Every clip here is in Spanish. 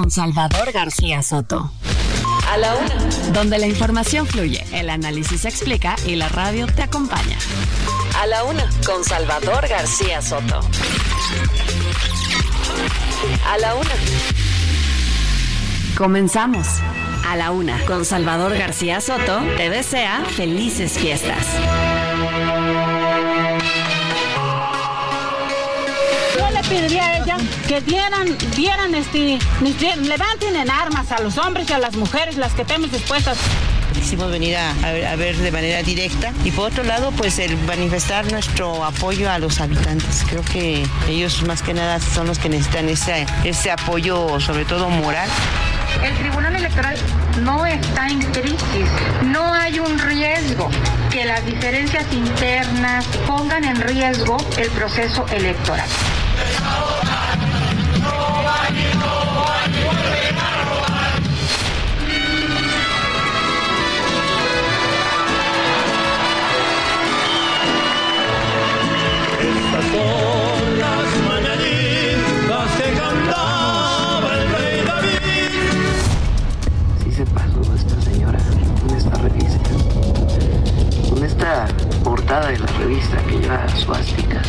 con Salvador García Soto. A la una. Donde la información fluye, el análisis se explica y la radio te acompaña. A la una con Salvador García Soto. A la una. Comenzamos. A la una con Salvador García Soto te desea felices fiestas. Yo le pediría a ella que dieran, dieran este, levanten en armas a los hombres y a las mujeres, las que estemos dispuestas. Quisimos venir a, a ver, a ver de manera directa y por otro lado, pues el manifestar nuestro apoyo a los habitantes. Creo que ellos más que nada son los que necesitan ese, ese apoyo, sobre todo moral. El Tribunal Electoral no está en crisis, no hay un riesgo que las diferencias internas pongan en riesgo el proceso electoral. Portada de la revista que lleva suásticas.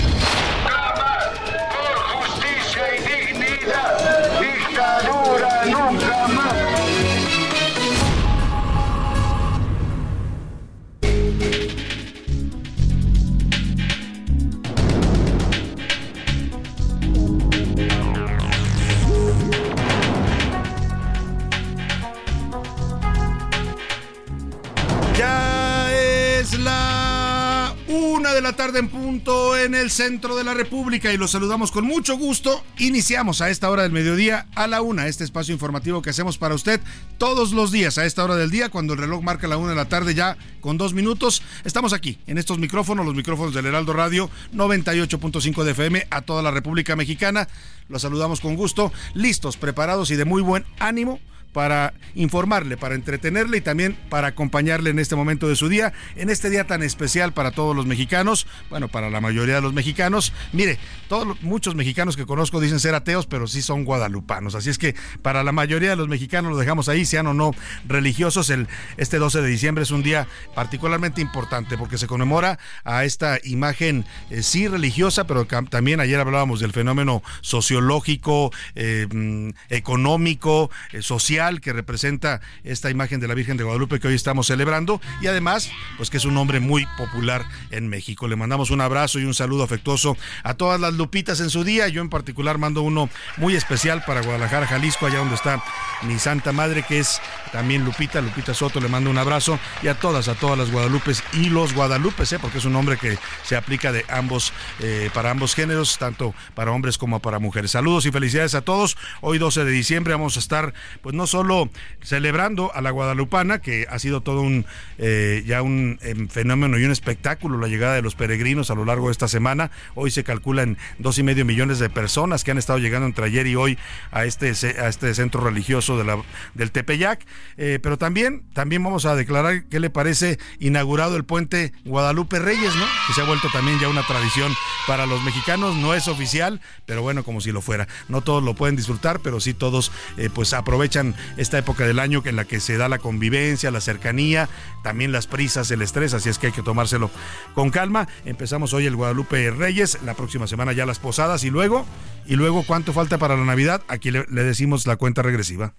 De la tarde en punto en el centro de la República y los saludamos con mucho gusto. Iniciamos a esta hora del mediodía a la una, este espacio informativo que hacemos para usted todos los días a esta hora del día, cuando el reloj marca la una de la tarde ya con dos minutos. Estamos aquí en estos micrófonos, los micrófonos del Heraldo Radio 98.5 de FM a toda la República Mexicana. Los saludamos con gusto, listos, preparados y de muy buen ánimo para informarle, para entretenerle y también para acompañarle en este momento de su día, en este día tan especial para todos los mexicanos, bueno, para la mayoría de los mexicanos. Mire, todos los- muchos mexicanos que conozco dicen ser ateos, pero sí son guadalupanos. Así es que para la mayoría de los mexicanos lo dejamos ahí, sean o no religiosos. El, este 12 de diciembre es un día particularmente importante porque se conmemora a esta imagen eh, sí religiosa, pero también ayer hablábamos del fenómeno sociológico, eh, mm, económico, eh, social que representa esta imagen de la Virgen de Guadalupe que hoy estamos celebrando y además, pues que es un hombre muy popular en México. Le mandamos un abrazo y un saludo afectuoso a todas las lupitas en su día. Yo en particular mando uno muy especial para Guadalajara, Jalisco, allá donde está mi Santa Madre, que es también Lupita, Lupita Soto, le mando un abrazo y a todas, a todas las Guadalupes y los Guadalupes, ¿eh? porque es un nombre que se aplica de ambos, eh, para ambos géneros, tanto para hombres como para mujeres. Saludos y felicidades a todos. Hoy 12 de diciembre vamos a estar, pues no solo celebrando a la Guadalupana, que ha sido todo un, eh, ya un em, fenómeno y un espectáculo la llegada de los peregrinos a lo largo de esta semana. Hoy se calculan dos y medio millones de personas que han estado llegando entre ayer y hoy a este, a este centro religioso de la, del Tepeyac. Eh, pero también, también vamos a declarar qué le parece inaugurado el puente Guadalupe Reyes, ¿no? Que se ha vuelto también ya una tradición para los mexicanos. No es oficial, pero bueno, como si lo fuera. No todos lo pueden disfrutar, pero sí todos eh, pues aprovechan esta época del año en la que se da la convivencia, la cercanía, también las prisas, el estrés, así es que hay que tomárselo con calma. Empezamos hoy el Guadalupe Reyes, la próxima semana ya las posadas y luego, y luego cuánto falta para la Navidad, aquí le, le decimos la cuenta regresiva.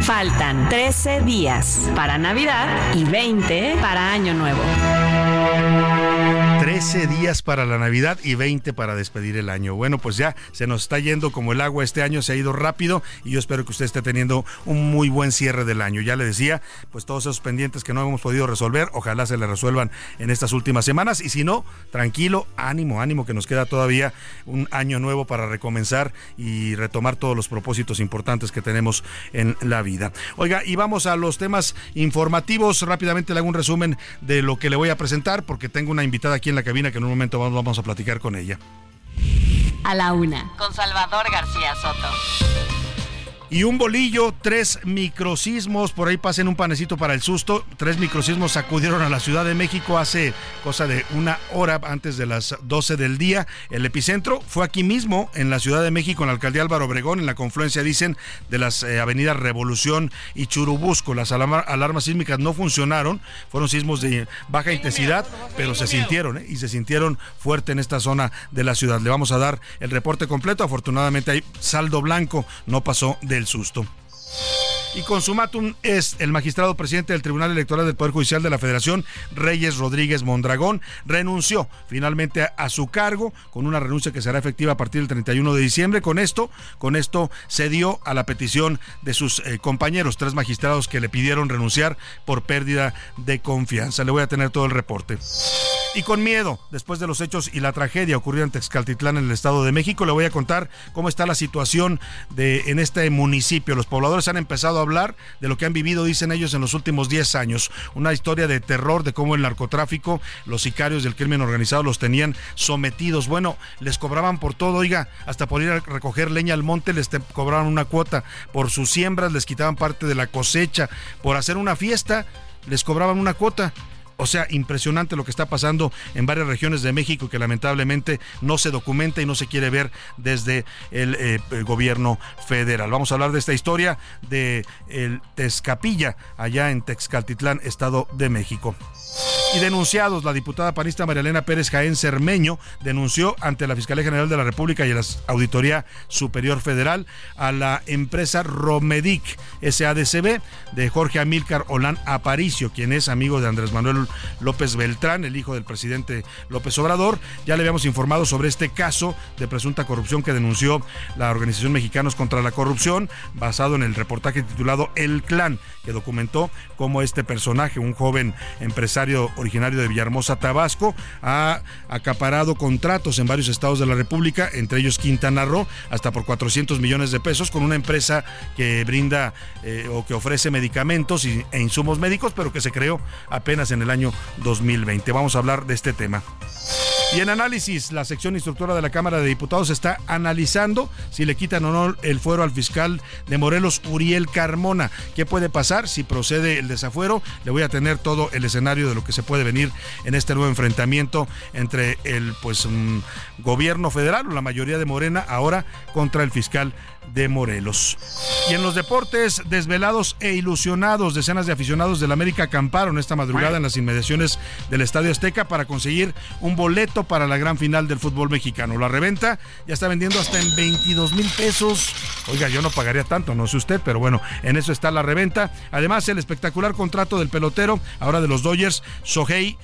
Faltan 13 días para Navidad y 20 para Año Nuevo. 13 días para la Navidad y 20 para despedir el año. Bueno, pues ya se nos está yendo como el agua este año, se ha ido rápido y yo espero que usted esté teniendo un muy buen cierre del año. Ya le decía, pues todos esos pendientes que no hemos podido resolver, ojalá se le resuelvan en estas últimas semanas y si no, tranquilo, ánimo, ánimo que nos queda todavía un año nuevo para recomenzar y retomar todos los propósitos importantes que tenemos en la vida. Oiga, y vamos a los temas informativos. Rápidamente le hago un resumen de lo que le voy a presentar porque tengo una invitada aquí en la cabina que en un momento vamos, vamos a platicar con ella. A la una, con Salvador García Soto y un bolillo, tres microsismos, por ahí pasen un panecito para el susto, tres microsismos sacudieron a la Ciudad de México hace cosa de una hora antes de las 12 del día. El epicentro fue aquí mismo, en la Ciudad de México, en la alcaldía Álvaro Obregón, en la confluencia, dicen, de las eh, avenidas Revolución y Churubusco. Las alarmas sísmicas no funcionaron, fueron sismos de baja intensidad, pero se sintieron ¿eh? y se sintieron fuerte en esta zona de la ciudad. Le vamos a dar el reporte completo, afortunadamente hay saldo blanco, no pasó del susto. Y consumatum es el magistrado presidente del Tribunal Electoral del Poder Judicial de la Federación, Reyes Rodríguez Mondragón, renunció finalmente a, su cargo con una renuncia que será efectiva a partir del 31 de diciembre. Con esto, con esto se dio a la petición de sus eh, compañeros, tres magistrados que le pidieron renunciar por pérdida de confianza. Le voy a tener todo el reporte. Y con miedo, después de los hechos y la tragedia ocurrida en Texcaltitlán, en el Estado de México, le voy a contar cómo está la situación de, en este municipio. Los pobladores han empezado a hablar de lo que han vivido, dicen ellos, en los últimos 10 años. Una historia de terror de cómo el narcotráfico, los sicarios del crimen organizado los tenían sometidos. Bueno, les cobraban por todo, oiga, hasta por ir a recoger leña al monte les cobraban una cuota. Por sus siembras les quitaban parte de la cosecha. Por hacer una fiesta les cobraban una cuota. O sea, impresionante lo que está pasando en varias regiones de México que lamentablemente no se documenta y no se quiere ver desde el, eh, gobierno federal. Vamos a hablar de esta historia de el Tezcapilla, allá en Texcaltitlán, Estado de México. Y denunciados, la diputada panista María Elena Pérez Jaén Cermeño denunció ante la Fiscalía General de la República y la Auditoría Superior Federal a la empresa Romedic SADCB de Jorge Amílcar Olán Aparicio, quien es amigo de Andrés Manuel López Beltrán, el hijo del presidente López Obrador. Ya le habíamos informado sobre este caso de presunta corrupción que denunció la Organización Mexicanos contra la Corrupción, basado en el reportaje titulado El Clan, que documentó cómo este personaje, un joven empresario originario de Villahermosa, Tabasco, ha acaparado contratos en varios estados de la República, entre ellos Quintana Roo, hasta por 400 millones de pesos, con una empresa que brinda eh, o que ofrece medicamentos e insumos médicos, pero que se creó apenas en el año 2020. Vamos a hablar de este tema. Y en análisis, la sección instructora de la Cámara de Diputados está analizando si le quitan o no el fuero al fiscal de Morelos, Uriel Carmona. ¿Qué puede pasar si procede el desafuero? Le voy a tener todo el escenario de lo que se puede venir en este nuevo enfrentamiento entre el pues mm, gobierno federal o la mayoría de Morena ahora contra el fiscal de Morelos. Y en los deportes, desvelados e ilusionados, decenas de aficionados del América acamparon esta madrugada en las inmediaciones del Estadio Azteca para conseguir un boleto para la gran final del fútbol mexicano. La reventa ya está vendiendo hasta en 22 mil pesos. Oiga, yo no pagaría tanto, no sé usted, pero bueno, en eso está la reventa. Además, el espectacular contrato del pelotero, ahora de los Dodgers, Sohei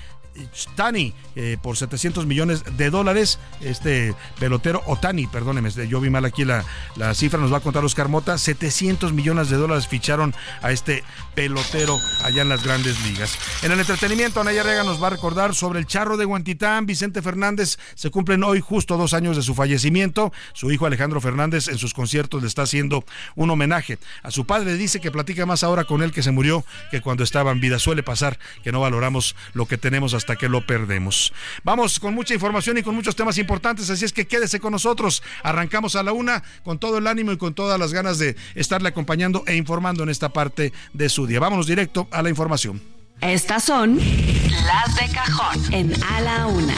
Tani eh, por 700 millones de dólares. Este pelotero, Otani, perdóneme, yo vi mal aquí la, la cifra, nos va a contar Oscar Mota. 700 millones de dólares ficharon a este pelotero allá en las grandes ligas. En el entretenimiento, Anaya Rega nos va a recordar sobre el charro de Guantitán. Vicente Fernández se cumplen hoy justo dos años de su fallecimiento. Su hijo Alejandro Fernández en sus conciertos le está haciendo un homenaje. A su padre dice que platica más ahora con él que se murió que cuando estaba en vida. Suele pasar que no valoramos lo que tenemos hasta que lo perdemos. Vamos con mucha información y con muchos temas importantes, así es que quédese con nosotros. Arrancamos a la una con todo el ánimo y con todas las ganas de estarle acompañando e informando en esta parte de su día. Vámonos directo a la información. Estas son las de cajón en A la Una.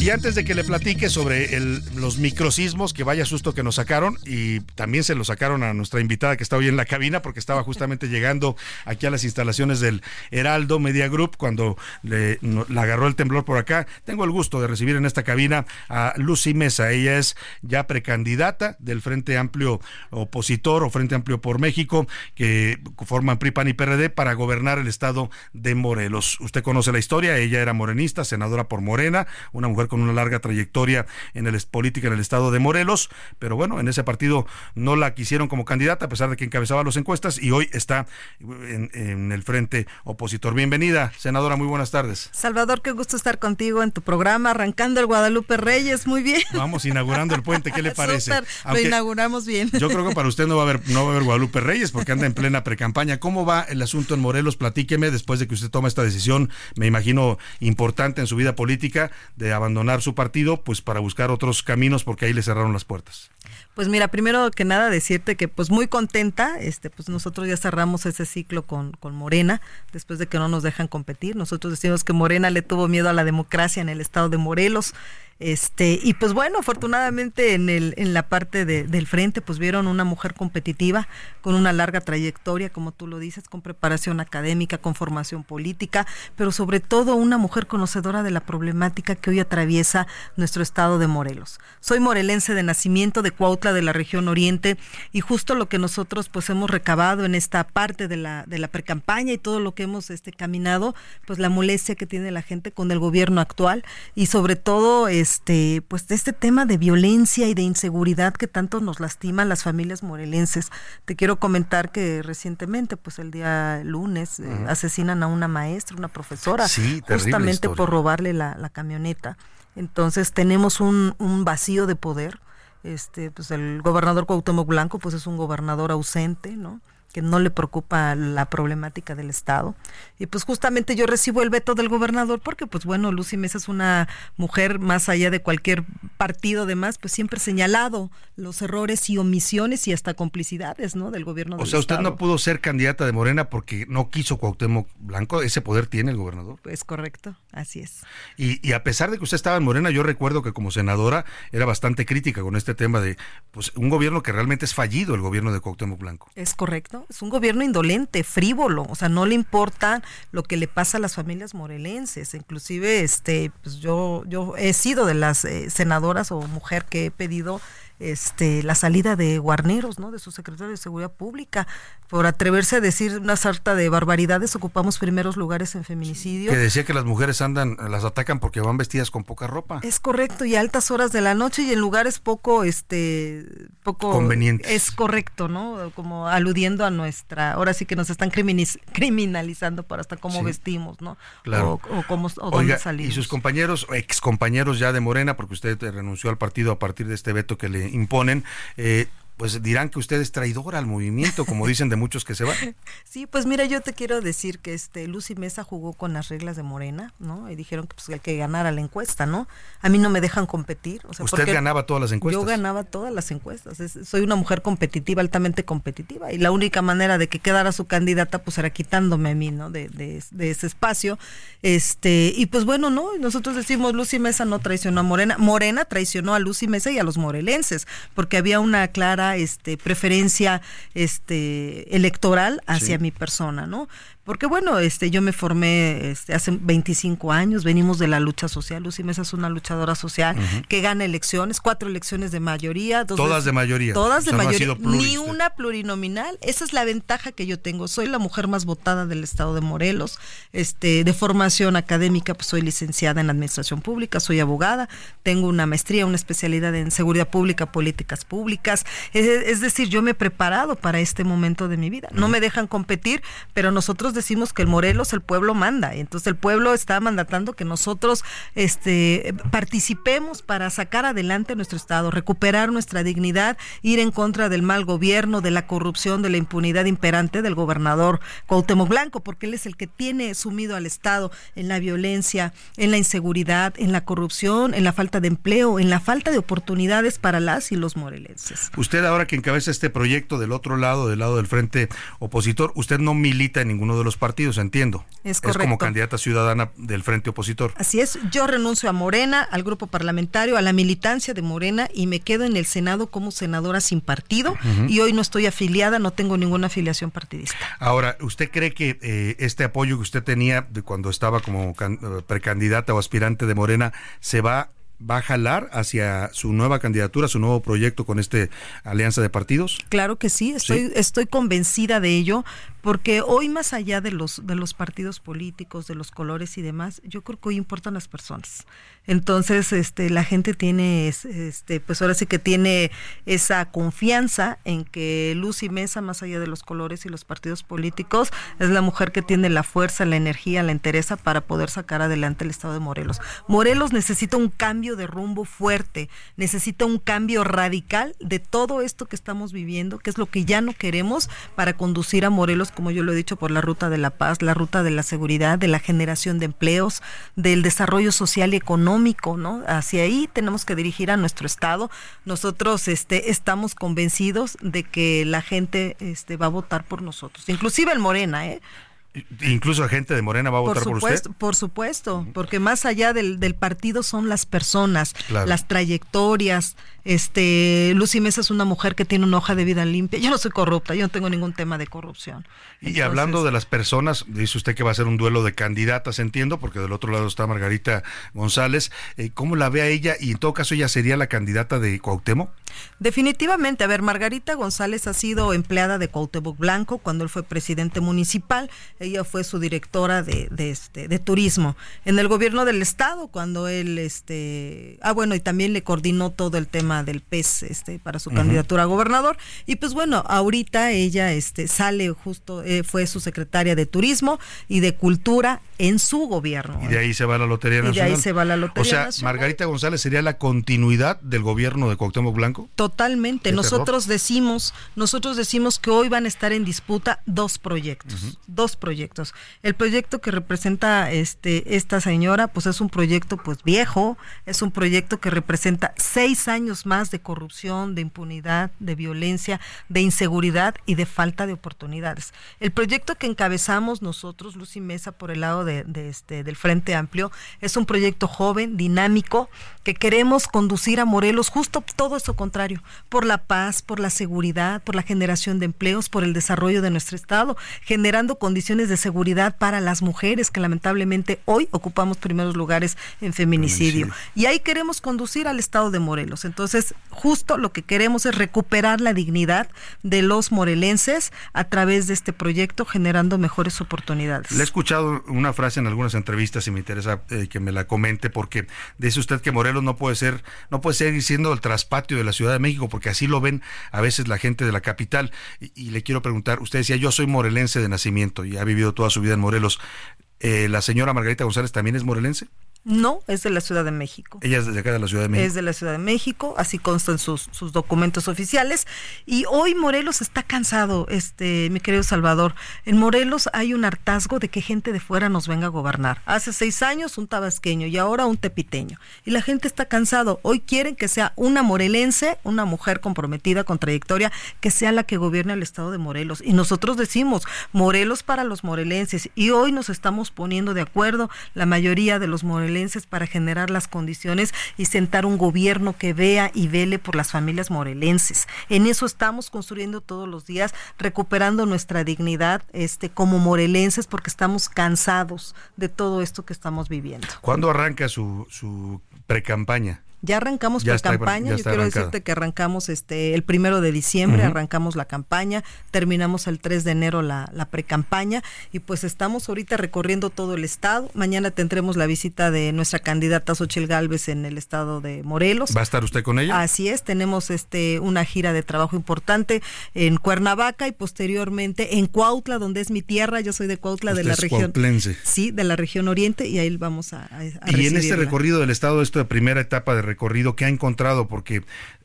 Y antes de que le platique sobre el, los microsismos, que vaya susto que nos sacaron, y también se lo sacaron a nuestra invitada que está hoy en la cabina, porque estaba justamente llegando aquí a las instalaciones del Heraldo Media Group cuando le, no, la agarró el temblor por acá. Tengo el gusto de recibir en esta cabina a Lucy Mesa. Ella es ya precandidata del Frente Amplio Opositor o Frente Amplio por México, que forman PRI, PAN y PRD para gobernar el estado de Morelos. Usted conoce la historia, ella era morenista, senadora por Morena, una mujer con una larga trayectoria en el política en el estado de Morelos, pero bueno, en ese partido no la quisieron como candidata a pesar de que encabezaba las encuestas y hoy está en, en el frente opositor. Bienvenida, senadora, muy buenas tardes. Salvador, qué gusto estar contigo en tu programa, arrancando el Guadalupe Reyes, muy bien. Vamos inaugurando el puente, ¿qué le parece? Súper, lo inauguramos bien. Yo creo que para usted no va a haber no va a haber Guadalupe Reyes porque anda en plena precampaña. ¿Cómo va el asunto en Morelos? Platíqueme después de que usted toma esta decisión, me imagino importante en su vida política de abandonar su partido, pues para buscar otros caminos porque ahí le cerraron las puertas. Pues mira, primero que nada decirte que pues muy contenta, este pues nosotros ya cerramos ese ciclo con, con Morena, después de que no nos dejan competir. Nosotros decimos que Morena le tuvo miedo a la democracia en el estado de Morelos. Este, y pues bueno, afortunadamente en el, en la parte de, del frente, pues vieron una mujer competitiva, con una larga trayectoria, como tú lo dices, con preparación académica, con formación política, pero sobre todo una mujer conocedora de la problemática que hoy atraviesa nuestro estado de Morelos. Soy morelense de nacimiento de Cuautla de la región oriente, y justo lo que nosotros pues hemos recabado en esta parte de la, de la precampaña y todo lo que hemos este caminado, pues la molestia que tiene la gente con el gobierno actual, y sobre todo este, pues de este tema de violencia y de inseguridad que tanto nos lastima a las familias morelenses. Te quiero comentar que recientemente, pues el día lunes, uh -huh. eh, asesinan a una maestra, una profesora, sí, justamente por robarle la, la, camioneta. Entonces tenemos un, un vacío de poder. Este, pues el gobernador Cuauhtémoc Blanco, pues es un gobernador ausente, ¿no? Que no le preocupa la problemática del Estado. Y pues justamente yo recibo el veto del gobernador porque pues bueno, Lucy Mesa es una mujer más allá de cualquier partido demás, pues siempre señalado los errores y omisiones y hasta complicidades, ¿no? del gobierno O sea, usted Estado. no pudo ser candidata de Morena porque no quiso Cuauhtémoc Blanco, ese poder tiene el gobernador. Pues correcto, así es. Y, y a pesar de que usted estaba en Morena, yo recuerdo que como senadora era bastante crítica con este tema de pues un gobierno que realmente es fallido, el gobierno de Cuauhtémoc Blanco. Es correcto es un gobierno indolente, frívolo, o sea, no le importa lo que le pasa a las familias morelenses, inclusive este pues yo yo he sido de las eh, senadoras o mujer que he pedido este la salida de Guarneros, ¿no? de su secretario de Seguridad Pública, por atreverse a decir una sarta de barbaridades, ocupamos primeros lugares en feminicidio. Que decía que las mujeres andan, las atacan porque van vestidas con poca ropa. Es correcto, y a altas horas de la noche y en lugares poco, este, poco convenientes. Es correcto, ¿no? Como aludiendo a nuestra, ahora sí que nos están criminalizando por hasta cómo sí, vestimos, ¿no? Claro. O, o cómo, o Oiga, dónde salimos. Y sus compañeros, ex compañeros ya de Morena, porque usted renunció al partido a partir de este veto que le imponen, eh, pues dirán que usted es traidora al movimiento, como dicen de muchos que se van. Sí, pues mira, yo te quiero decir que este Lucy Mesa jugó con las reglas de Morena, ¿no? Y dijeron que pues el que ganara la encuesta, ¿no? A mí no me dejan competir. O sea, usted ganaba todas las encuestas. Yo ganaba todas las encuestas. Es, soy una mujer competitiva, altamente competitiva, y la única manera de que quedara su candidata, pues era quitándome a mí, ¿no? De, de, de ese espacio. Este, y pues bueno, ¿no? Nosotros decimos Lucy Mesa no traicionó a Morena. Morena traicionó a Lucy Mesa y a los morelenses, porque había una clara este, preferencia este, electoral hacia sí. mi persona, ¿no? Porque bueno, este, yo me formé este, hace 25 años, venimos de la lucha social, Lucy Mesa es una luchadora social uh -huh. que gana elecciones, cuatro elecciones de mayoría. Dos todas veces, de mayoría. Todas de o sea, mayoría, no ni una plurinominal. Esa es la ventaja que yo tengo. Soy la mujer más votada del estado de Morelos. Este, de formación académica, pues soy licenciada en administración pública, soy abogada, tengo una maestría, una especialidad en seguridad pública, políticas públicas. Es, es decir, yo me he preparado para este momento de mi vida. No uh -huh. me dejan competir, pero nosotros decimos que el Morelos, el pueblo manda. Entonces el pueblo está mandatando que nosotros este, participemos para sacar adelante nuestro Estado, recuperar nuestra dignidad, ir en contra del mal gobierno, de la corrupción, de la impunidad imperante del gobernador Cuauhtémoc Blanco, porque él es el que tiene sumido al Estado en la violencia, en la inseguridad, en la corrupción, en la falta de empleo, en la falta de oportunidades para las y los morelenses. Usted ahora que encabeza este proyecto del otro lado, del lado del frente opositor, usted no milita en ninguno de de los partidos, entiendo. Es como correcto. candidata ciudadana del Frente Opositor. Así es, yo renuncio a Morena, al grupo parlamentario, a la militancia de Morena y me quedo en el Senado como senadora sin partido y hoy no estoy afiliada, no tengo ninguna afiliación partidista. Ahora, ¿usted cree que eh, este apoyo que usted tenía de cuando estaba como eh, precandidata o aspirante de Morena se va va a jalar hacia su nueva candidatura, su nuevo proyecto con este alianza de partidos? Claro que sí, estoy, Sí. estoy convencida de ello, porque hoy más allá de los, de los partidos políticos, de los colores y demás, yo creo que hoy importan las personas. Entonces, este, la gente tiene, es- este, pues ahora sí que tiene esa confianza en que Lucy Mesa, más allá de los colores y los partidos políticos, es la mujer que tiene la fuerza, la energía, la entereza para poder sacar adelante el estado de Morelos. Morelos necesita un cambio de rumbo fuerte, necesita un cambio radical de todo esto que estamos viviendo, que es lo que ya no queremos para conducir a Morelos, como yo lo he dicho, por la ruta de la paz, la ruta de la seguridad, de la generación de empleos, del desarrollo social y económico, ¿no? Hacia ahí tenemos que dirigir a nuestro estado. Nosotros este estamos convencidos de que la gente este va a votar por nosotros, inclusive el Morena, ¿eh? Incluso gente de Morena va a votar por, supuesto, usted. por supuesto, porque más allá del, del partido son las personas, Claro. las trayectorias. Este, Lucy Mesa es una mujer que tiene una hoja de vida limpia. Yo no soy corrupta, yo no tengo ningún tema de corrupción. Y hablando de las personas, dice usted que va a ser un duelo de candidatas, entiendo, porque del otro lado está Margarita González. Eh, ¿Cómo la ve a ella? Y en todo caso, ella sería la candidata de Cuauhtémoc. Definitivamente, a ver, Margarita González ha sido empleada de Cuauhtémoc Blanco cuando él fue presidente municipal. Ella fue su directora de, de, este, de turismo. En el gobierno del estado, cuando él, este, ah, bueno, y también le coordinó todo el tema del PES, este, para su candidatura a gobernador. Y pues bueno, ahorita ella, este, sale justo, eh, fue su secretaria de turismo y de cultura en su gobierno. Y de ahí se va la Lotería Y de Nacional. ahí se va la Lotería O sea, Nacional. Margarita González sería la continuidad del gobierno de Cuauhtémoc Blanco. Totalmente. Nosotros decimos, nosotros decimos que hoy van a estar en disputa dos proyectos, dos proyectos. El proyecto que representa este esta señora, pues es un proyecto pues viejo, es un proyecto que representa seis años más de corrupción, de impunidad, de violencia, de inseguridad y de falta de oportunidades. El proyecto que encabezamos nosotros, Lucy Mesa, por el lado de este del Frente Amplio, es un proyecto joven, dinámico, que queremos conducir a Morelos justo todo eso contrario, por la paz, por la seguridad, por la generación de empleos, por el desarrollo de nuestro estado, generando condiciones de seguridad para las mujeres que lamentablemente hoy ocupamos primeros lugares en feminicidio. Y ahí queremos conducir al estado de Morelos. Entonces, justo lo que queremos es recuperar la dignidad de los morelenses a través de este proyecto, generando mejores oportunidades. Le he escuchado una frase en algunas entrevistas y me interesa eh, que me la comente porque dice usted que Morelos no puede ser, no puede seguir siendo el traspatio de la Ciudad de México porque así lo ven a veces la gente de la capital. Y, y le quiero preguntar, usted decía yo soy morelense de nacimiento y ha vivido toda su vida en Morelos. Eh, ¿La señora Margarita González también es morelense? No, es de la Ciudad de México. Ella es de acá de la Ciudad de México. Es de la Ciudad de México, así constan sus, sus documentos oficiales. Y hoy Morelos está cansado, este, mi querido Salvador. En Morelos hay un hartazgo de que gente de fuera nos venga a gobernar. Hace seis años un tabasqueño y ahora un tepiteño. Y la gente está cansado. Hoy quieren que sea una morelense, una mujer comprometida con trayectoria, que sea la que gobierne el estado de Morelos. Y nosotros decimos Morelos para los morelenses. Y hoy nos estamos poniendo de acuerdo la mayoría de los morelenses para generar las condiciones y sentar un gobierno que vea y vele por las familias morelenses. En eso estamos construyendo todos los días, recuperando nuestra dignidad este, como morelenses porque estamos cansados de todo esto que estamos viviendo. ¿Cuándo arranca su, su precampaña? Ya arrancamos Ya por está- campaña. Yo quiero arrancada. decirte que arrancamos este el primero de diciembre, arrancamos la campaña, terminamos el 3 de enero la, la precampaña y pues estamos ahorita recorriendo todo el estado. Mañana tendremos la visita de nuestra candidata Xochil Gálvez en el estado de Morelos. ¿Va a estar usted con ella? Así es, tenemos este una gira de trabajo importante en Cuernavaca y posteriormente en Cuautla, donde es mi tierra. Yo soy de Cuautla, de la es región. cuautlense. Sí, de la región oriente y ahí vamos a, a- a Y en este recorrido del estado, esta primera etapa de recorrido, ¿qué ha encontrado? Porque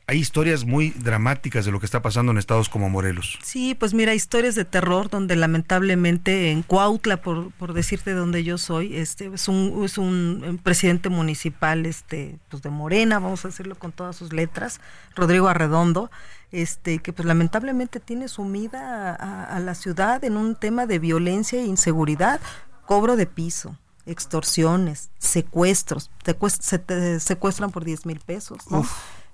hay historias muy dramáticas de lo que está pasando en estados como Morelos. Sí, pues mira, historias de terror donde lamentablemente en Cuautla, por, por decirte de donde yo soy, este es un, es un presidente municipal este pues de Morena, vamos a decirlo con todas sus letras, Rodrigo Arredondo, este que pues lamentablemente tiene sumida a, a la ciudad en un tema de violencia e inseguridad, cobro de piso extorsiones, secuestros, se te secuestran por 10 mil pesos, ¿no?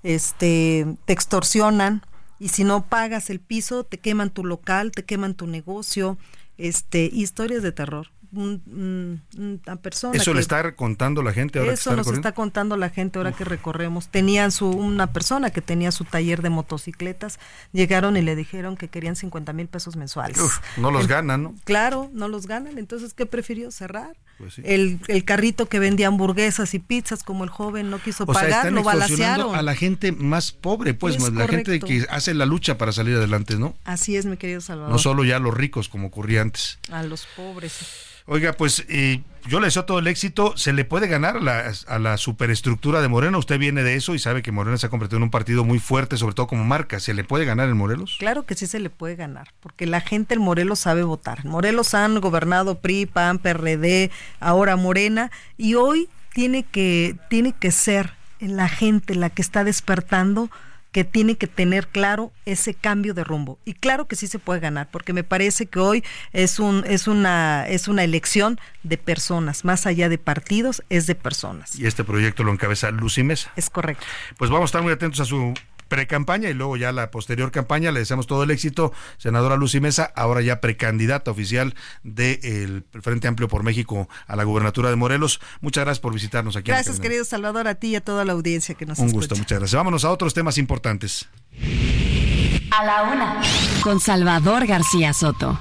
este, te extorsionan y si no pagas el piso, te queman tu local, te queman tu negocio, este, historias de terror. Una persona eso le está contando la gente ahora eso nos está contando la gente ahora que recorremos tenían su una persona que tenía su taller de motocicletas llegaron y le dijeron que querían 50 mil pesos mensuales no los ganan no claro no los ganan entonces qué prefirió cerrar pues el, el, carrito que vendía hamburguesas y pizzas, como el joven no quiso pagar, lo balacearon. A la gente más pobre, pues, la gente que hace la lucha para salir adelante, ¿no? Así es, mi querido Salvador. No solo ya a los ricos, como ocurría antes. A los pobres. Oiga, pues eh, yo le deseo todo el éxito. Se le puede ganar a la, a la, superestructura de Morena. Usted viene de eso y sabe que Morena se ha convertido en un partido muy fuerte, sobre todo como marca. ¿Se le puede ganar en Morelos? Claro que sí se le puede ganar, porque la gente en Morelos sabe votar. Morelos han gobernado PRI, PAN, PRD, ahora Morena, y hoy tiene que, tiene que ser la gente la que está despertando que tiene que tener claro ese cambio de rumbo. Y claro que sí se puede ganar, porque me parece que hoy es, un, es, una, es una elección de personas, más allá de partidos, es de personas. Y este proyecto lo encabeza Lucy Mesa. Es correcto. Pues vamos a estar muy atentos a su pre-campaña y luego ya la posterior campaña. Le deseamos todo el éxito. Senadora Lucy Mesa, ahora ya precandidata oficial del Frente Amplio por México a la gubernatura de Morelos. Muchas gracias por visitarnos aquí. Gracias, querido Salvador, a ti y a toda la audiencia que nos Un gusto, muchas gracias. Vámonos a otros temas importantes. A la una. Con Salvador García Soto.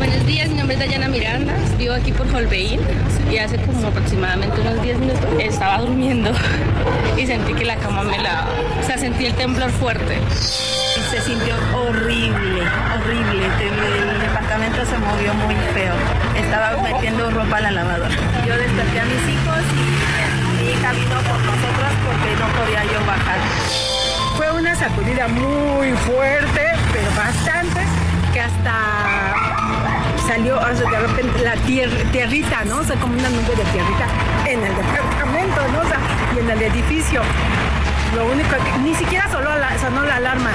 Buenos días, mi nombre es Dayana Miranda, vivo aquí por Holbein y hace como aproximadamente unos 10 minutos estaba durmiendo y sentí que la cama me la... o sea, sentí el temblor fuerte. Se sintió horrible, horrible, el departamento se movió muy feo, estaba metiendo ropa a la lavadora. Yo desperté a mis hijos y mi hija vino por nosotros porque no podía yo bajar. Fue una sacudida muy fuerte, pero bastante, que hasta salió de repente la tierrita, ¿no? O sea, como una nube de tierrita en el departamento, ¿no? O sea, y en el edificio. Lo único que ni siquiera sonó la, sonó la alarma.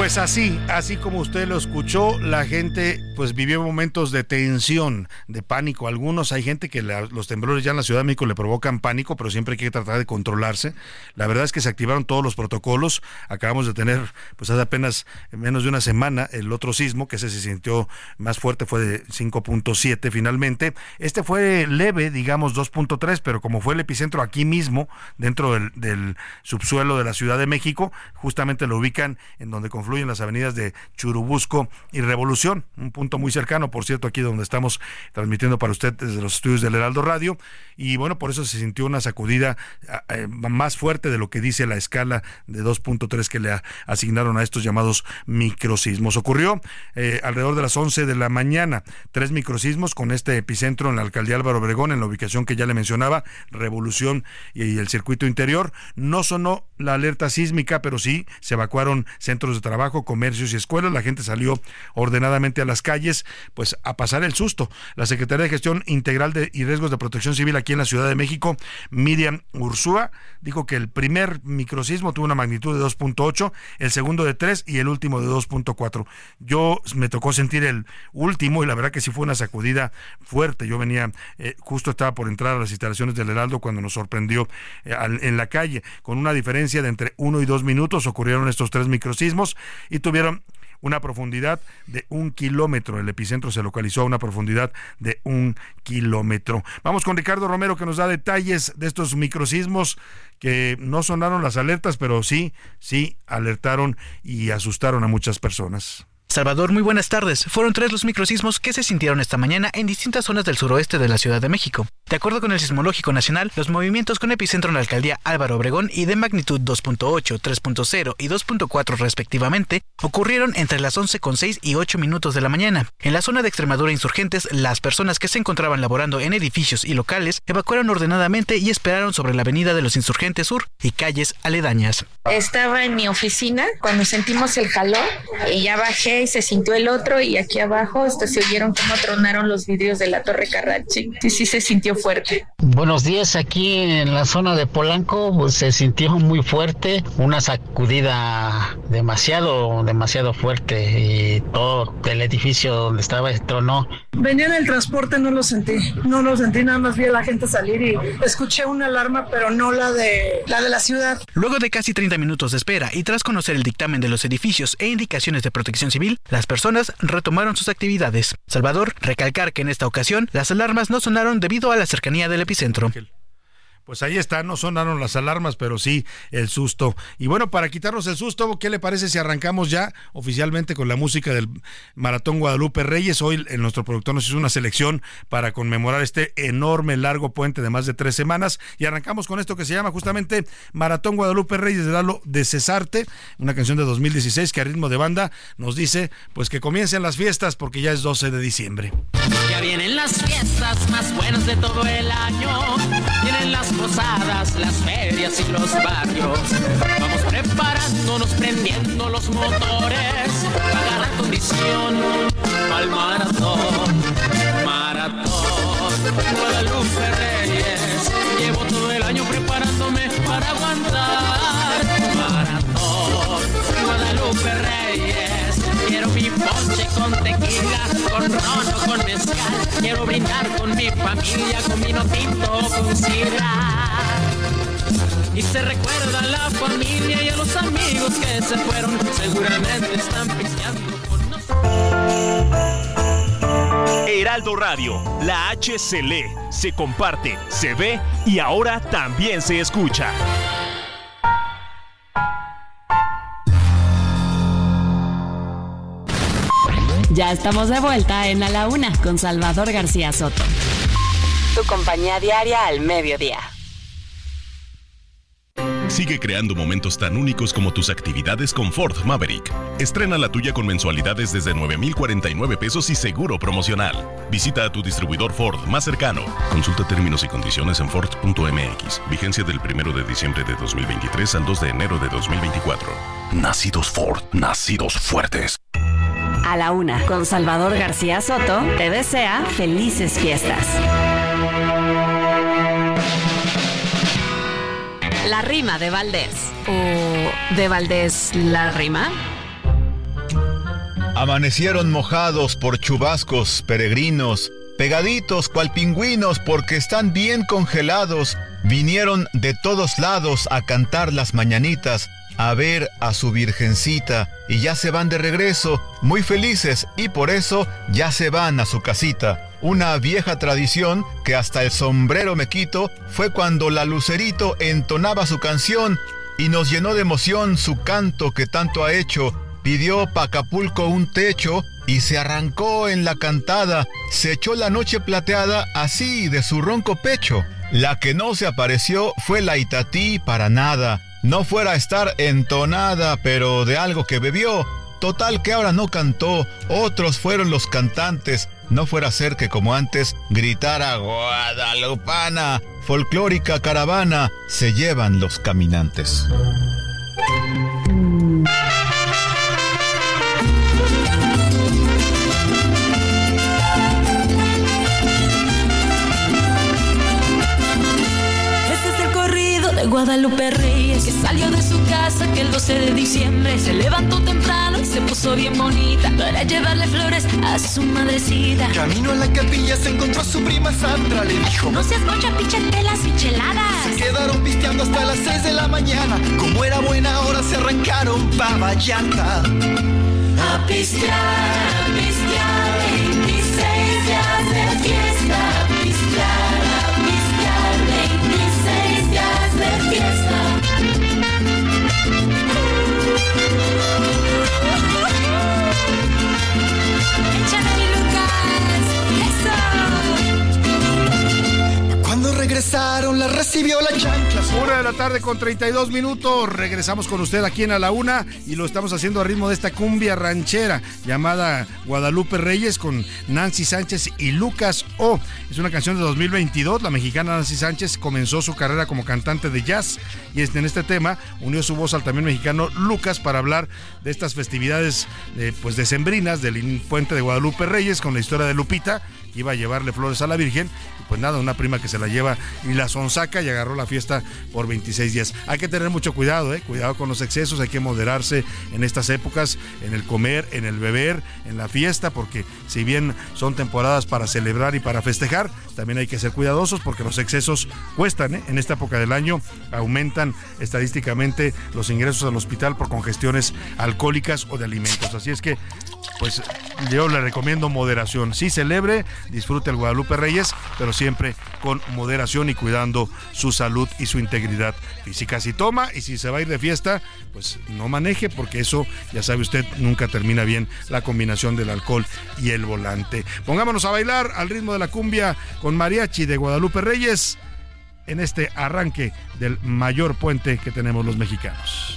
Pues así, así como usted lo escuchó, la gente pues vivió momentos de tensión, de pánico. Algunos hay gente que los temblores ya en la Ciudad de México le provocan pánico, pero siempre hay que tratar de controlarse. La verdad es que se activaron todos los protocolos. Acabamos de tener pues hace apenas menos de una semana el otro sismo, que ese se sintió más fuerte, fue de 5.7 finalmente. Este fue leve, digamos 2.3, pero como fue el epicentro aquí mismo, dentro del, subsuelo de la Ciudad de México, justamente lo ubican en donde en las avenidas de Churubusco y Revolución, un punto muy cercano, por cierto, aquí donde estamos transmitiendo para usted desde los estudios del Heraldo Radio. Y bueno, por eso se sintió una sacudida más fuerte de lo que dice la escala de 2.3 que le asignaron a estos llamados microsismos. Ocurrió eh, alrededor de las 11 de la mañana, tres microsismos con este epicentro en la alcaldía Álvaro Obregón, en la ubicación que ya le mencionaba, Revolución y el circuito interior. No sonó la alerta sísmica, pero sí se evacuaron centros de trabajo, comercios y escuelas. La gente salió ordenadamente a las calles, pues a pasar el susto. La Secretaría de Gestión Integral de y Riesgos de Protección Civil aquí en la Ciudad de México, Miriam Ursúa, dijo que el primer microsismo tuvo una magnitud de 2.8, el segundo de 3 y el último de 2.4. Yo me tocó sentir el último y la verdad que sí fue una sacudida fuerte. Yo venía, eh, justo estaba por entrar a las instalaciones del Heraldo cuando nos sorprendió eh, en la calle, con una diferencia de entre uno y dos minutos ocurrieron estos tres microsismos y tuvieron una profundidad de un kilómetro. El epicentro se localizó a una profundidad de un kilómetro. Vamos con Ricardo Romero que nos da detalles de estos microsismos que no sonaron las alertas, pero sí, sí alertaron y asustaron a muchas personas. Salvador, muy buenas tardes. Fueron tres los microsismos que se sintieron esta mañana en distintas zonas del suroeste de la Ciudad de México. De acuerdo con el Sismológico Nacional, los movimientos con epicentro en la alcaldía Álvaro Obregón y de magnitud 2.8, 3.0 y 2.4 respectivamente, ocurrieron entre las 11.6 y 8 minutos de la mañana. En la zona de Extremadura Insurgentes, las personas que se encontraban laborando en edificios y locales evacuaron ordenadamente y esperaron sobre la avenida de los Insurgentes Sur y calles aledañas. Estaba en mi oficina cuando sentimos el calor y ya bajé y se sintió el otro y aquí abajo este, se oyeron cómo tronaron los vidrios de la Torre Carrachi. Sí, sí se sintió fuerte. Buenos días, aquí en la zona de Polanco pues, se sintió muy fuerte, una sacudida demasiado, demasiado fuerte y todo el edificio donde estaba tronó. Venía en el transporte, no lo sentí, no lo sentí, nada más vi a la gente salir y escuché una alarma, pero no la de la de la ciudad. Luego de casi 30 minutos de espera y tras conocer el dictamen de los edificios e indicaciones de protección civil, las personas retomaron sus actividades. Salvador, recalcar que en esta ocasión las alarmas no sonaron debido a la cercanía del epicentro. Pues ahí está, no sonaron las alarmas, pero sí el susto. Y bueno, para quitarnos el susto, ¿qué le parece si arrancamos ya oficialmente con la música del Maratón Guadalupe Reyes? Hoy en nuestro productor nos hizo una selección para conmemorar este enorme, largo puente de más de tres semanas. Y arrancamos con esto que se llama justamente Maratón Guadalupe Reyes de Lalo de Cesarte, una canción de 2016 que a ritmo de banda nos dice pues que comiencen las fiestas porque ya es 12 de diciembre. Ya vienen las fiestas más buenas de todo el año. Vienen las posadas, las ferias y los barrios. Vamos preparándonos, prendiendo los motores para la condición al maratón. Maratón, Guadalupe Reyes. Llevo todo el año preparándome para aguantar. Maratón, Guadalupe Reyes. Ponche con tequila, con ron o con mezcal. Quiero brindar con mi familia, con vino tinto o con. Y se recuerda a la familia y a los amigos que se fueron. Seguramente están pisteando con nosotros. Heraldo Radio, la H se comparte, se ve y ahora también se escucha. Ya estamos de vuelta en A la Una con Salvador García Soto. Tu compañía diaria al mediodía. Sigue creando momentos tan únicos como tus actividades con Ford Maverick. Estrena la tuya con mensualidades desde 9,049 pesos y seguro promocional. Visita a tu distribuidor Ford más cercano. Consulta términos y condiciones en Ford.mx. Vigencia del 1 de diciembre de 2023 al 2 de enero de 2024. Nacidos Ford, nacidos fuertes. A la Una con Salvador García Soto te desea felices fiestas. La rima de Valdés. ¿O de Valdés la rima? Amanecieron mojados por chubascos peregrinos, pegaditos cual pingüinos porque están bien congelados. Vinieron de todos lados a cantar las mañanitas, a ver a su virgencita y ya se van de regreso, muy felices y por eso ya se van a su casita. Una vieja tradición que hasta el sombrero me quito fue cuando la Lucerito entonaba su canción y nos llenó de emoción su canto que tanto ha hecho. Pidió pa' Acapulco un techo y se arrancó en la cantada, se echó la noche plateada así de su ronco pecho. La que no se apareció fue la Itatí para nada. No fuera a estar entonada, pero de algo que bebió. Total que ahora no cantó, otros fueron los cantantes. No fuera a ser que como antes gritara Guadalupana, folclórica caravana, se llevan los caminantes. Este es el corrido de Guadalupe salió de su casa que el 12 de diciembre se levantó temprano y se puso bien bonita para llevarle flores a su madrecita. Camino a la capilla se encontró a su prima Sandra, le dijo No seas mocha, las micheladas. Se quedaron pisteando hasta las 6 de la mañana. Como era buena hora se arrancaron pa' Vallarta. A pistear, a pistear, 26 días de fiesta. A pistear, a pistear, 26 días de fiesta. Regresaron, la recibió la chancla. Una de la tarde con 32 minutos. Regresamos con usted aquí en A la Una y lo estamos haciendo a ritmo de esta cumbia ranchera llamada Guadalupe Reyes con Nancy Sánchez y Lucas O. Es una canción de 2022. La mexicana Nancy Sánchez comenzó su carrera como cantante de jazz y en este tema unió su voz al también mexicano Lucas para hablar de estas festividades eh, pues decembrinas del puente de Guadalupe Reyes con la historia de Lupita iba a llevarle flores a la Virgen. Pues nada, una prima que se la lleva y la sonsaca y agarró la fiesta por 26 días. Hay que tener mucho cuidado, ¿eh? cuidado con los excesos, hay que moderarse en estas épocas, en el comer, en el beber, en la fiesta, porque si bien son temporadas para celebrar y para festejar, también hay que ser cuidadosos porque los excesos cuestan. ¿eh? En esta época del año aumentan estadísticamente los ingresos al hospital por congestiones alcohólicas o de alimentos. Así es que, pues yo le recomiendo moderación. Sí, celebre, disfrute el Guadalupe Reyes, pero siempre con moderación y cuidando su salud y su integridad física. Si toma y si se va a ir de fiesta, pues no maneje porque eso, ya sabe usted, nunca termina bien la combinación del alcohol y el volante. Pongámonos a bailar al ritmo de la cumbia con mariachi de Guadalupe Reyes en este arranque del mayor puente que tenemos los mexicanos.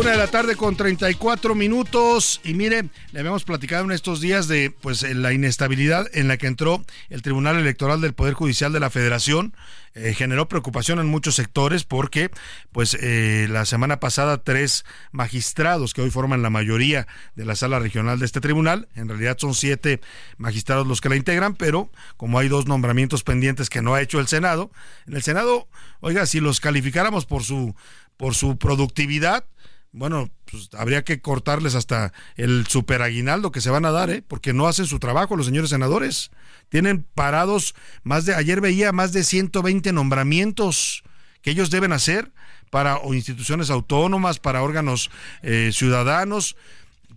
Una de la tarde con 34 minutos y mire, le habíamos platicado en estos días de pues la inestabilidad en la que entró el Tribunal Electoral del Poder Judicial de la Federación. Eh, generó preocupación en muchos sectores porque pues eh, la semana pasada tres magistrados que hoy forman la mayoría de la sala regional de este tribunal, en realidad son siete magistrados los que la integran, pero como hay dos nombramientos pendientes que no ha hecho el Senado, en el Senado, oiga, si los calificáramos por su por su productividad, bueno, pues habría que cortarles hasta el superaguinaldo que se van a dar, ¿eh? porque no hacen su trabajo los señores senadores. Tienen parados más de, ayer veía más de 120 nombramientos que ellos deben hacer para o instituciones autónomas, para órganos eh, ciudadanos,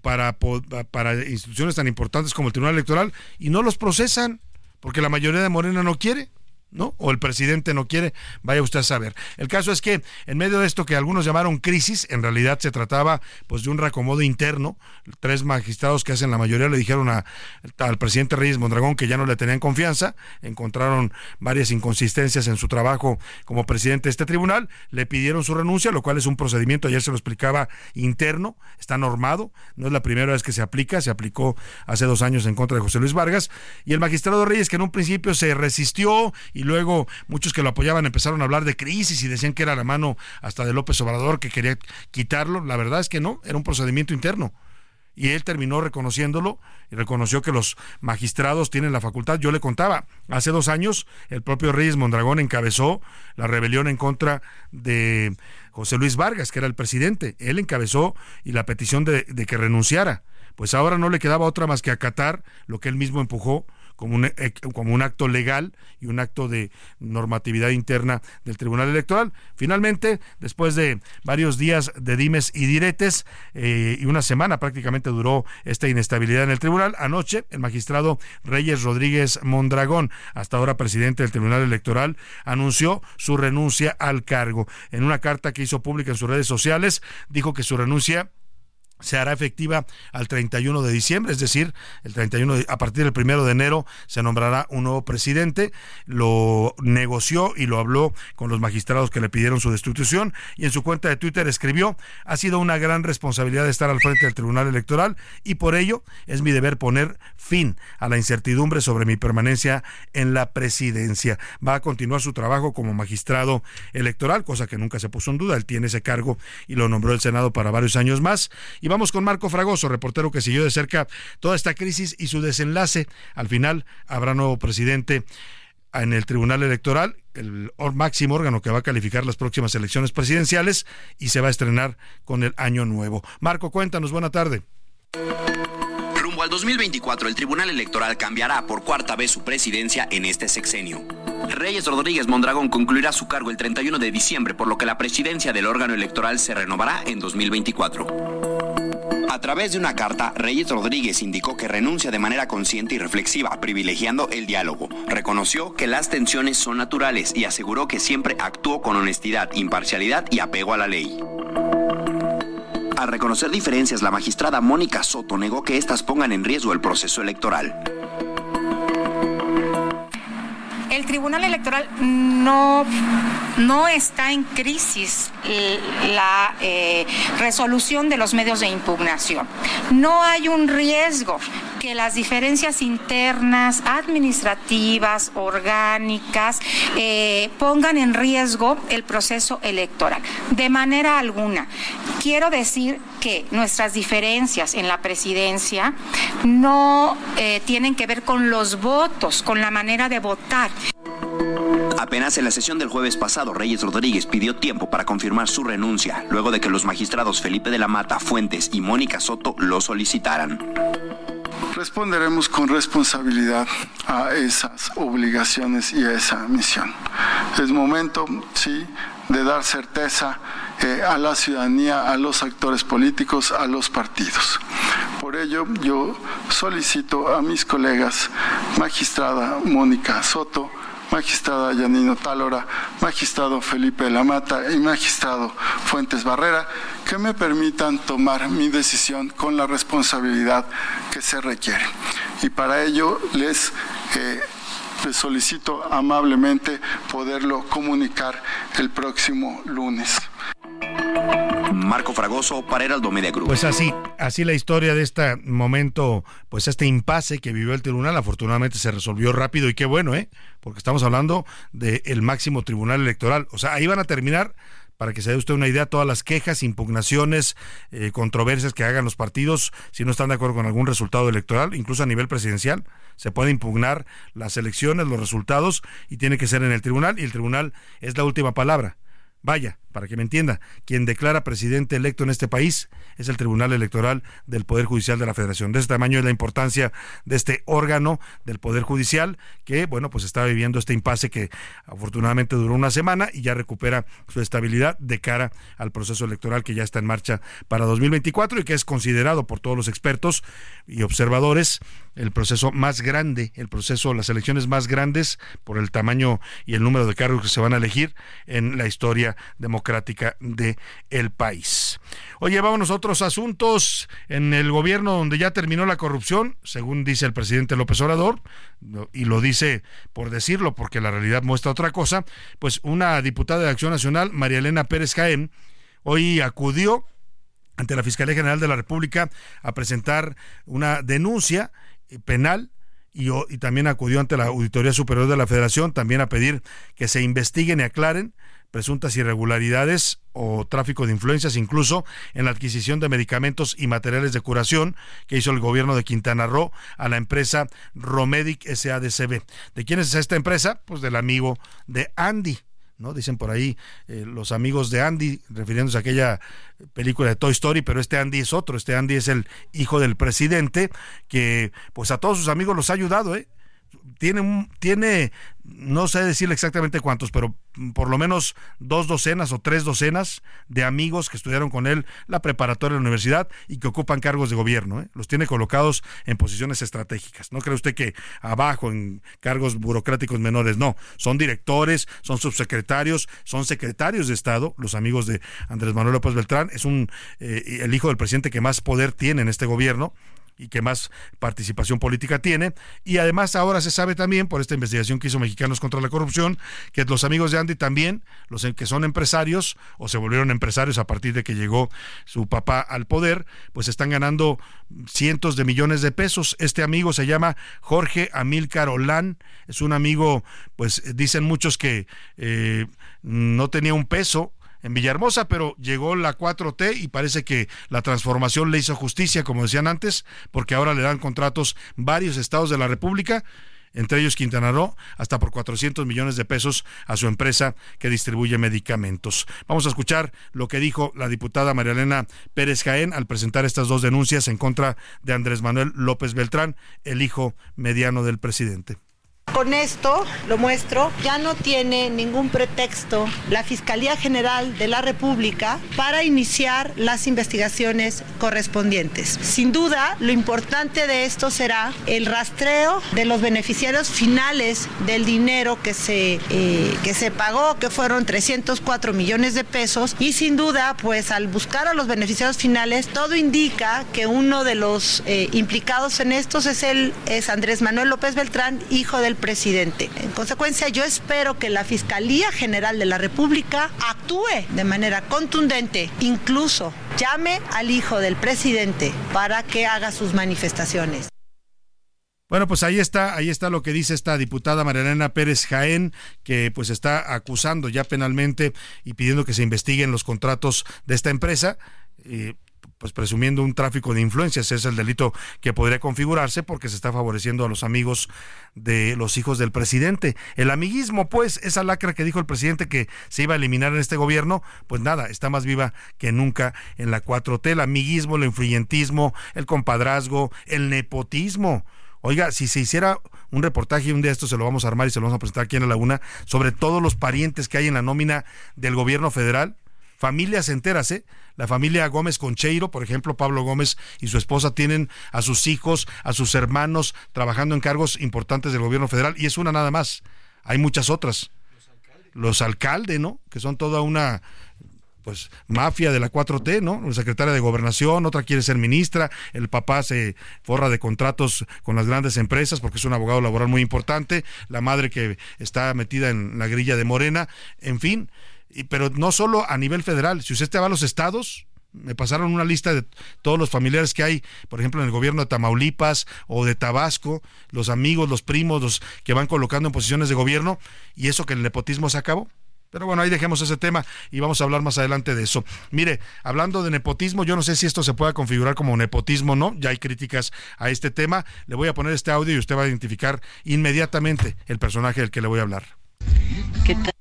para, para instituciones tan importantes como el Tribunal Electoral, y no los procesan, porque la mayoría de Morena no quiere. ¿No? O el presidente no quiere, vaya usted a saber. El caso es que en medio de esto que algunos llamaron crisis, en realidad se trataba pues de un reacomodo interno. Tres magistrados que hacen la mayoría le dijeron al presidente Reyes Mondragón que ya no le tenían confianza, encontraron varias inconsistencias en su trabajo como presidente de este tribunal, le pidieron su renuncia, lo cual es un procedimiento, ayer se lo explicaba, interno, está normado, no es la primera vez que se aplica, se aplicó hace dos años en contra de José Luis Vargas, y el magistrado Reyes que en un principio se resistió y luego muchos que lo apoyaban empezaron a hablar de crisis y decían que era la mano hasta de López Obrador que quería quitarlo. La verdad es que no, era un procedimiento interno. Y él terminó reconociéndolo y reconoció que los magistrados tienen la facultad. Yo le contaba, hace dos años el propio Reyes Mondragón encabezó la rebelión en contra de José Luis Vargas, que era el presidente. Él encabezó y la petición de que renunciara. Pues ahora no le quedaba otra más que acatar lo que él mismo empujó como un, eh, como un acto legal y un acto de normatividad interna del Tribunal Electoral. Finalmente, después de varios días de dimes y diretes eh, y una semana prácticamente duró esta inestabilidad en el tribunal, anoche el magistrado Reyes Rodríguez Mondragón, hasta ahora presidente del Tribunal Electoral, anunció su renuncia al cargo. En una carta que hizo pública en sus redes sociales, dijo que su renuncia se hará efectiva al 31 de diciembre, es decir, el 31 a partir del 1 de enero se nombrará un nuevo presidente, lo negoció y lo habló con los magistrados que le pidieron su destitución y en su cuenta de Twitter escribió, ha sido una gran responsabilidad estar al frente del Tribunal Electoral y por ello es mi deber poner fin a la incertidumbre sobre mi permanencia en la presidencia. Va a continuar su trabajo como magistrado electoral, cosa que nunca se puso en duda, él tiene ese cargo y lo nombró el Senado para varios años más vamos con Marco Fragoso, reportero que siguió de cerca toda esta crisis y su desenlace. Al final habrá nuevo presidente en el Tribunal Electoral, el máximo órgano que va a calificar las próximas elecciones presidenciales y se va a estrenar con el año nuevo. Marco, cuéntanos, buena tarde. Rumbo al 2024, el Tribunal Electoral cambiará por cuarta vez su presidencia en este sexenio. Reyes Rodríguez Mondragón concluirá su cargo el 31 de diciembre, por lo que la presidencia del órgano electoral se renovará en 2024. A través de una carta, Reyes Rodríguez indicó que renuncia de manera consciente y reflexiva, privilegiando el diálogo. Reconoció que las tensiones son naturales y aseguró que siempre actuó con honestidad, imparcialidad y apego a la ley. Al reconocer diferencias, la magistrada Mónica Soto negó que éstas pongan en riesgo el proceso electoral. El Tribunal Electoral no, no está en crisis la eh, resolución de los medios de impugnación. No hay un riesgo que las diferencias internas, administrativas, orgánicas, eh, pongan en riesgo el proceso electoral. De manera alguna. Quiero decir que nuestras diferencias en la presidencia no eh, tienen que ver con los votos, con la manera de votar. Apenas en la sesión del jueves pasado, Reyes Rodríguez pidió tiempo para confirmar su renuncia, luego de que los magistrados Felipe de la Mata, Fuentes y Mónica Soto lo solicitaran. Responderemos con responsabilidad a esas obligaciones y a esa misión. Es momento, sí, de dar certeza eh, a la ciudadanía, a los actores políticos, a los partidos. Por ello, yo solicito a mis colegas, magistrada Mónica Soto, magistrada Yanino Tálora, magistrado Felipe de la Mata y magistrado Fuentes Barrera, que me permitan tomar mi decisión con la responsabilidad que se requiere. Y para ello les, eh, les solicito amablemente poderlo comunicar el próximo lunes. Marco Fragoso para Heraldo Media Group. Pues así, así la historia de este momento, pues este impasse que vivió el tribunal, afortunadamente se resolvió rápido y qué bueno, ¿eh? Porque estamos hablando del máximo tribunal electoral. O sea, ahí van a terminar para que se dé usted una idea, todas las quejas, impugnaciones, eh, controversias que hagan los partidos si no están de acuerdo con algún resultado electoral, incluso a nivel presidencial, se puede impugnar las elecciones, los resultados y tiene que ser en el tribunal y el tribunal es la última palabra. Vaya, para que me entienda, quien declara presidente electo en este país es el Tribunal Electoral del Poder Judicial de la Federación. De este tamaño es la importancia de este órgano del Poder Judicial que, bueno, pues está viviendo este impasse que afortunadamente duró una semana y ya recupera su estabilidad de cara al proceso electoral que ya está en marcha para 2024 y que es considerado por todos los expertos y observadores el proceso más grande, el proceso, las elecciones más grandes por el tamaño y el número de cargos que se van a elegir en la historia democrática de el país. Oye, vámonos a otros asuntos. En el gobierno donde ya terminó la corrupción, según dice el presidente López Obrador, y lo dice por decirlo, porque la realidad muestra otra cosa, pues una diputada de Acción Nacional, María Elena Pérez Jaén, hoy acudió ante la Fiscalía General de la República a presentar una denuncia penal y, y, también acudió ante la Auditoría Superior de la Federación también a pedir que se investiguen y aclaren presuntas irregularidades o tráfico de influencias, incluso en la adquisición de medicamentos y materiales de curación que hizo el gobierno de Quintana Roo a la empresa Romedic SADCB. ¿De quién es esta empresa? Pues del amigo de Andy. ¿no? Dicen por ahí eh, los amigos de Andy, refiriéndose a aquella película de Toy Story, pero este Andy es otro, este Andy es el hijo del presidente, que pues a todos sus amigos los ha ayudado, ¿eh? Tiene, tiene no sé decirle exactamente cuántos, pero por lo menos dos docenas o tres docenas de amigos que estudiaron con él la preparatoria de la universidad y que ocupan cargos de gobierno. ¿eh? Los tiene colocados en posiciones estratégicas. No cree usted que abajo en cargos burocráticos menores, no. Son directores, son subsecretarios, son secretarios de Estado. Los amigos de Andrés Manuel López Beltrán es un eh, el hijo del presidente que más poder tiene en este gobierno y que más participación política tiene. Y además ahora se sabe también, por esta investigación que hizo Mexicanos contra la Corrupción, que los amigos de Andy también, los que son empresarios o se volvieron empresarios a partir de que llegó su papá al poder, pues están ganando cientos de millones de pesos. Este amigo se llama Jorge Amílcar Olán, es un amigo, pues dicen muchos que eh, no tenía un peso, en Villahermosa, pero llegó la 4T y parece que la transformación le hizo justicia, como decían antes, porque ahora le dan contratos varios estados de la República entre ellos Quintana Roo, hasta por 400 millones de pesos a su empresa que distribuye medicamentos. Vamos a escuchar lo que dijo la diputada María Elena Pérez Jaén al presentar estas dos denuncias en contra de Andrés Manuel López Beltrán, el hijo mediano del presidente. Con esto, lo muestro, ya no tiene ningún pretexto la Fiscalía General de la República para iniciar las investigaciones correspondientes. Sin duda, lo importante de esto será el rastreo de los beneficiarios finales del dinero que se, eh, que se pagó, que fueron 304 millones de pesos, y sin duda, pues al buscar a los beneficiarios finales, todo indica que uno de los eh, implicados en estos es, el, es Andrés Manuel López Beltrán, hijo del presidente. En consecuencia, yo espero que la Fiscalía General de la República actúe de manera contundente, incluso llame al hijo del presidente para que haga sus manifestaciones. Bueno, pues ahí está, ahí está lo que dice esta diputada Mariana Pérez Jaén, que pues está acusando ya penalmente y pidiendo que se investiguen los contratos de esta empresa. Eh, pues presumiendo un tráfico de influencias, es el delito que podría configurarse porque se está favoreciendo a los amigos de los hijos del presidente. El amiguismo, pues, esa lacra que dijo el presidente que se iba a eliminar en este gobierno, pues nada, está más viva que nunca en la 4T. El amiguismo, el influyentismo, el compadrazgo, el nepotismo. Oiga, si se hiciera un reportaje, un día esto se lo vamos a armar y se lo vamos a presentar aquí en la Laguna, sobre todos los parientes que hay en la nómina del gobierno federal, familias enteras, ¿eh? La familia Gómez Concheiro, por ejemplo, Pablo Gómez y su esposa tienen a sus hijos, a sus hermanos trabajando en cargos importantes del gobierno federal y es una nada más. Hay muchas otras. Los alcaldes, ¿no? Que son toda una pues mafia de la 4T, ¿no? Secretaria de Gobernación, otra quiere ser ministra, el papá se forra de contratos con las grandes empresas porque es un abogado laboral muy importante, la madre que está metida en la grilla de Morena, en fin, pero no solo a nivel federal. Si usted va a los estados, me pasaron una lista de todos los familiares que hay, por ejemplo, en el gobierno de Tamaulipas o de Tabasco, los amigos, los primos, los que van colocando en posiciones de gobierno, y eso que el nepotismo se acabó. Pero bueno, ahí dejemos ese tema y vamos a hablar más adelante de eso. Mire, hablando de nepotismo, yo no sé si esto se pueda configurar como nepotismo o no, ya hay críticas a este tema. Le voy a poner este audio y usted va a identificar inmediatamente el personaje del que le voy a hablar. ¿Qué tal?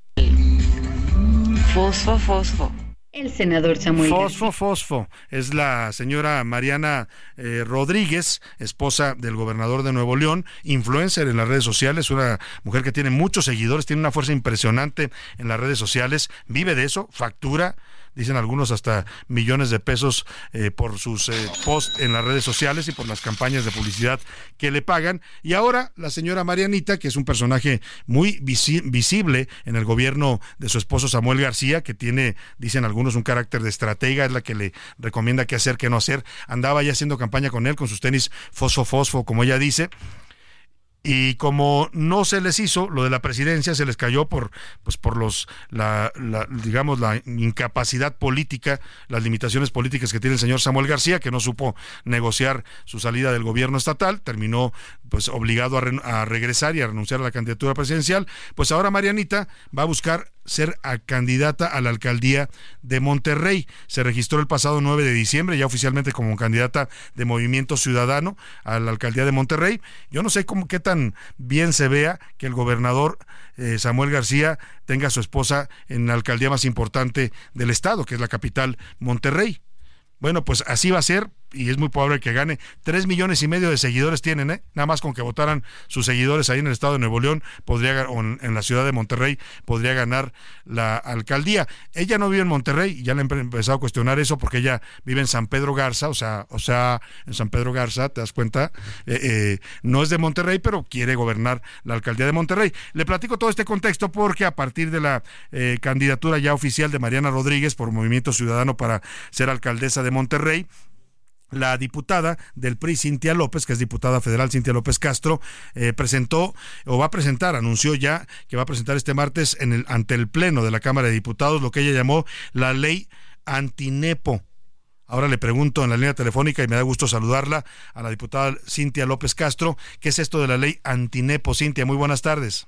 Fosfo, fosfo. El senador Samuel. Fosfo, Fosfo. Es la señora Mariana eh, Rodríguez, esposa del gobernador de Nuevo León, influencer en las redes sociales, una mujer que tiene muchos seguidores, tiene una fuerza impresionante en las redes sociales, vive de eso, factura dicen algunos hasta millones de pesos eh, por sus eh, posts en las redes sociales y por las campañas de publicidad que le pagan. Y ahora la señora Marianita, que es un personaje muy visible en el gobierno de su esposo Samuel García, que tiene, dicen algunos, un carácter de estratega, es la que le recomienda qué hacer, qué no hacer. Andaba ya haciendo campaña con él, con sus tenis fosfo fosfo, como ella dice y como no se les hizo lo de la presidencia se les cayó por pues por los la, digamos la incapacidad política las limitaciones políticas que tiene el señor Samuel García que no supo negociar su salida del gobierno estatal terminó pues obligado a, regresar y a renunciar a la candidatura presidencial pues ahora Marianita va a buscar ser candidata a la alcaldía de Monterrey. Se registró el pasado 9 de diciembre ya oficialmente como candidata de Movimiento Ciudadano a la alcaldía de Monterrey. Yo no sé cómo qué tan bien se vea que el gobernador eh, Samuel García tenga a su esposa en la alcaldía más importante del estado, que es la capital Monterrey. Bueno, pues así va a ser y es muy probable que gane. Tres millones y medio de seguidores tienen, ¿eh? Nada más con que votaran sus seguidores ahí en el estado de Nuevo León, podría, o en, la ciudad de Monterrey, podría ganar la alcaldía. Ella no vive en Monterrey, ya le han empezado a cuestionar eso porque ella vive en San Pedro Garza, o sea, o sea, en San Pedro Garza, ¿te das cuenta? Eh, eh, no es de Monterrey, pero quiere gobernar la alcaldía de Monterrey. Le platico todo este contexto porque a partir de la eh, candidatura ya oficial de Mariana Rodríguez por Movimiento Ciudadano para ser alcaldesa de Monterrey, la diputada del PRI, Cintia López, que es diputada federal, Cintia López Castro, eh, presentó o va a presentar, anunció ya que va a presentar este martes en el, ante el Pleno de la Cámara de Diputados lo que ella llamó la ley antinepo. Ahora le pregunto en la línea telefónica y me da gusto saludarla a la diputada Cintia López Castro, ¿qué es esto de la ley antinepo? Cintia, muy buenas tardes.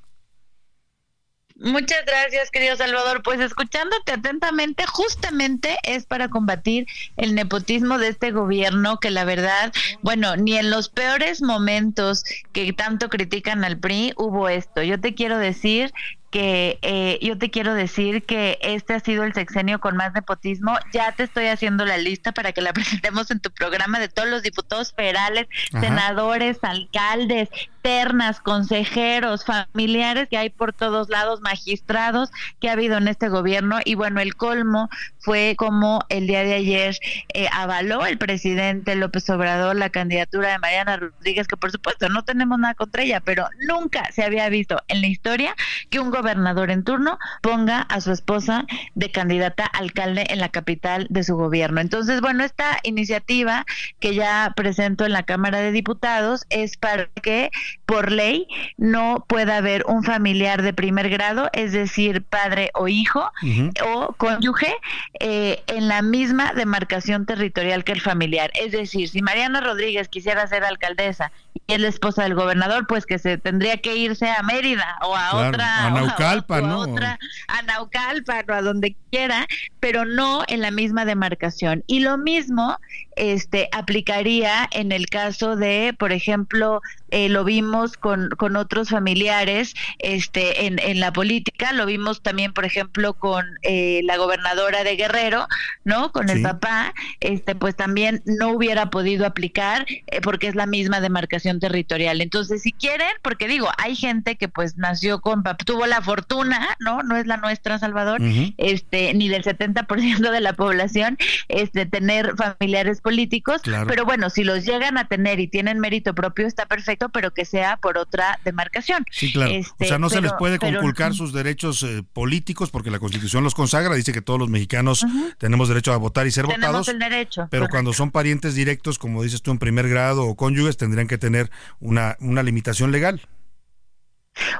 Muchas gracias, querido Salvador. Pues escuchándote atentamente, justamente es para combatir el nepotismo de este gobierno que la verdad, bueno, ni en los peores momentos que tanto critican al PRI hubo esto. Yo te quiero decir que eh, yo te quiero decir que este ha sido el sexenio con más nepotismo. Ya te estoy haciendo la lista para que la presentemos en tu programa de todos los diputados federales, Ajá. senadores, alcaldes, ternas, consejeros, familiares que hay por todos lados, magistrados que ha habido en este gobierno. Y bueno, el colmo fue como el día de ayer eh, avaló el presidente López Obrador la candidatura de Mariana Rodríguez, que por supuesto no tenemos nada contra ella, pero nunca se había visto en la historia que un gobernador en turno ponga a su esposa de candidata a alcalde en la capital de su gobierno. Entonces, bueno, esta iniciativa que ya presento en la Cámara de Diputados es para que por ley no pueda haber un familiar de primer grado, es decir, padre o hijo o cónyuge eh, en la misma demarcación territorial que el familiar. Es decir, si Mariana Rodríguez quisiera ser alcaldesa y es la esposa del gobernador, pues que se tendría que irse a Mérida o a Claro, otra a Naucalpan, o a ¿no? otra a Naucalpan o a donde quiera, pero no en la misma demarcación. Y lo mismo este aplicaría en el caso de, por ejemplo, eh, lo vimos con, con otros familiares este en, en la política, lo vimos también, por ejemplo, con eh, la gobernadora de Guerrero, ¿no? Con el papá, este pues también no hubiera podido aplicar eh, porque es la misma demarcación territorial. Entonces, si quieren, porque digo, hay gente que pues nació con, tuvo la fortuna, ¿no? No es la nuestra, Salvador, este ni del 70% de la población este tener familiares políticos, Claro. pero bueno, si los llegan a tener y tienen mérito propio está perfecto, pero que sea por otra demarcación. Sí, claro. Este, o sea, no se les puede pero- conculcar sus derechos eh, políticos porque la Constitución los consagra, dice que todos los mexicanos tenemos derecho a votar y ser Tenemos votados. el derecho. Pero correcto. cuando son parientes directos, como dices tú, en primer grado o cónyuges, tendrían que tener una, una limitación legal.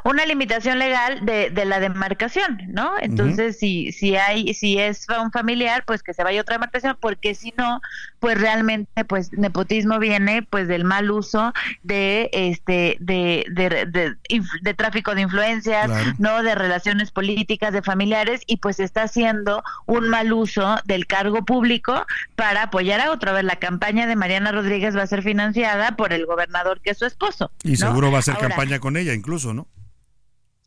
Una limitación legal de, de la demarcación, ¿no? Entonces, si, si hay, si es un familiar, pues que se vaya a otra demarcación, porque si no, pues realmente, pues nepotismo viene, pues del mal uso de, este, de, de, de, tráfico de influencias, Claro. ¿no? De relaciones políticas, de familiares, y pues está haciendo un mal uso del cargo público para apoyar a otra vez. La campaña de Mariana Rodríguez va a ser financiada por el gobernador que es su esposo. Y seguro va a Ahora, campaña con ella, incluso, ¿no?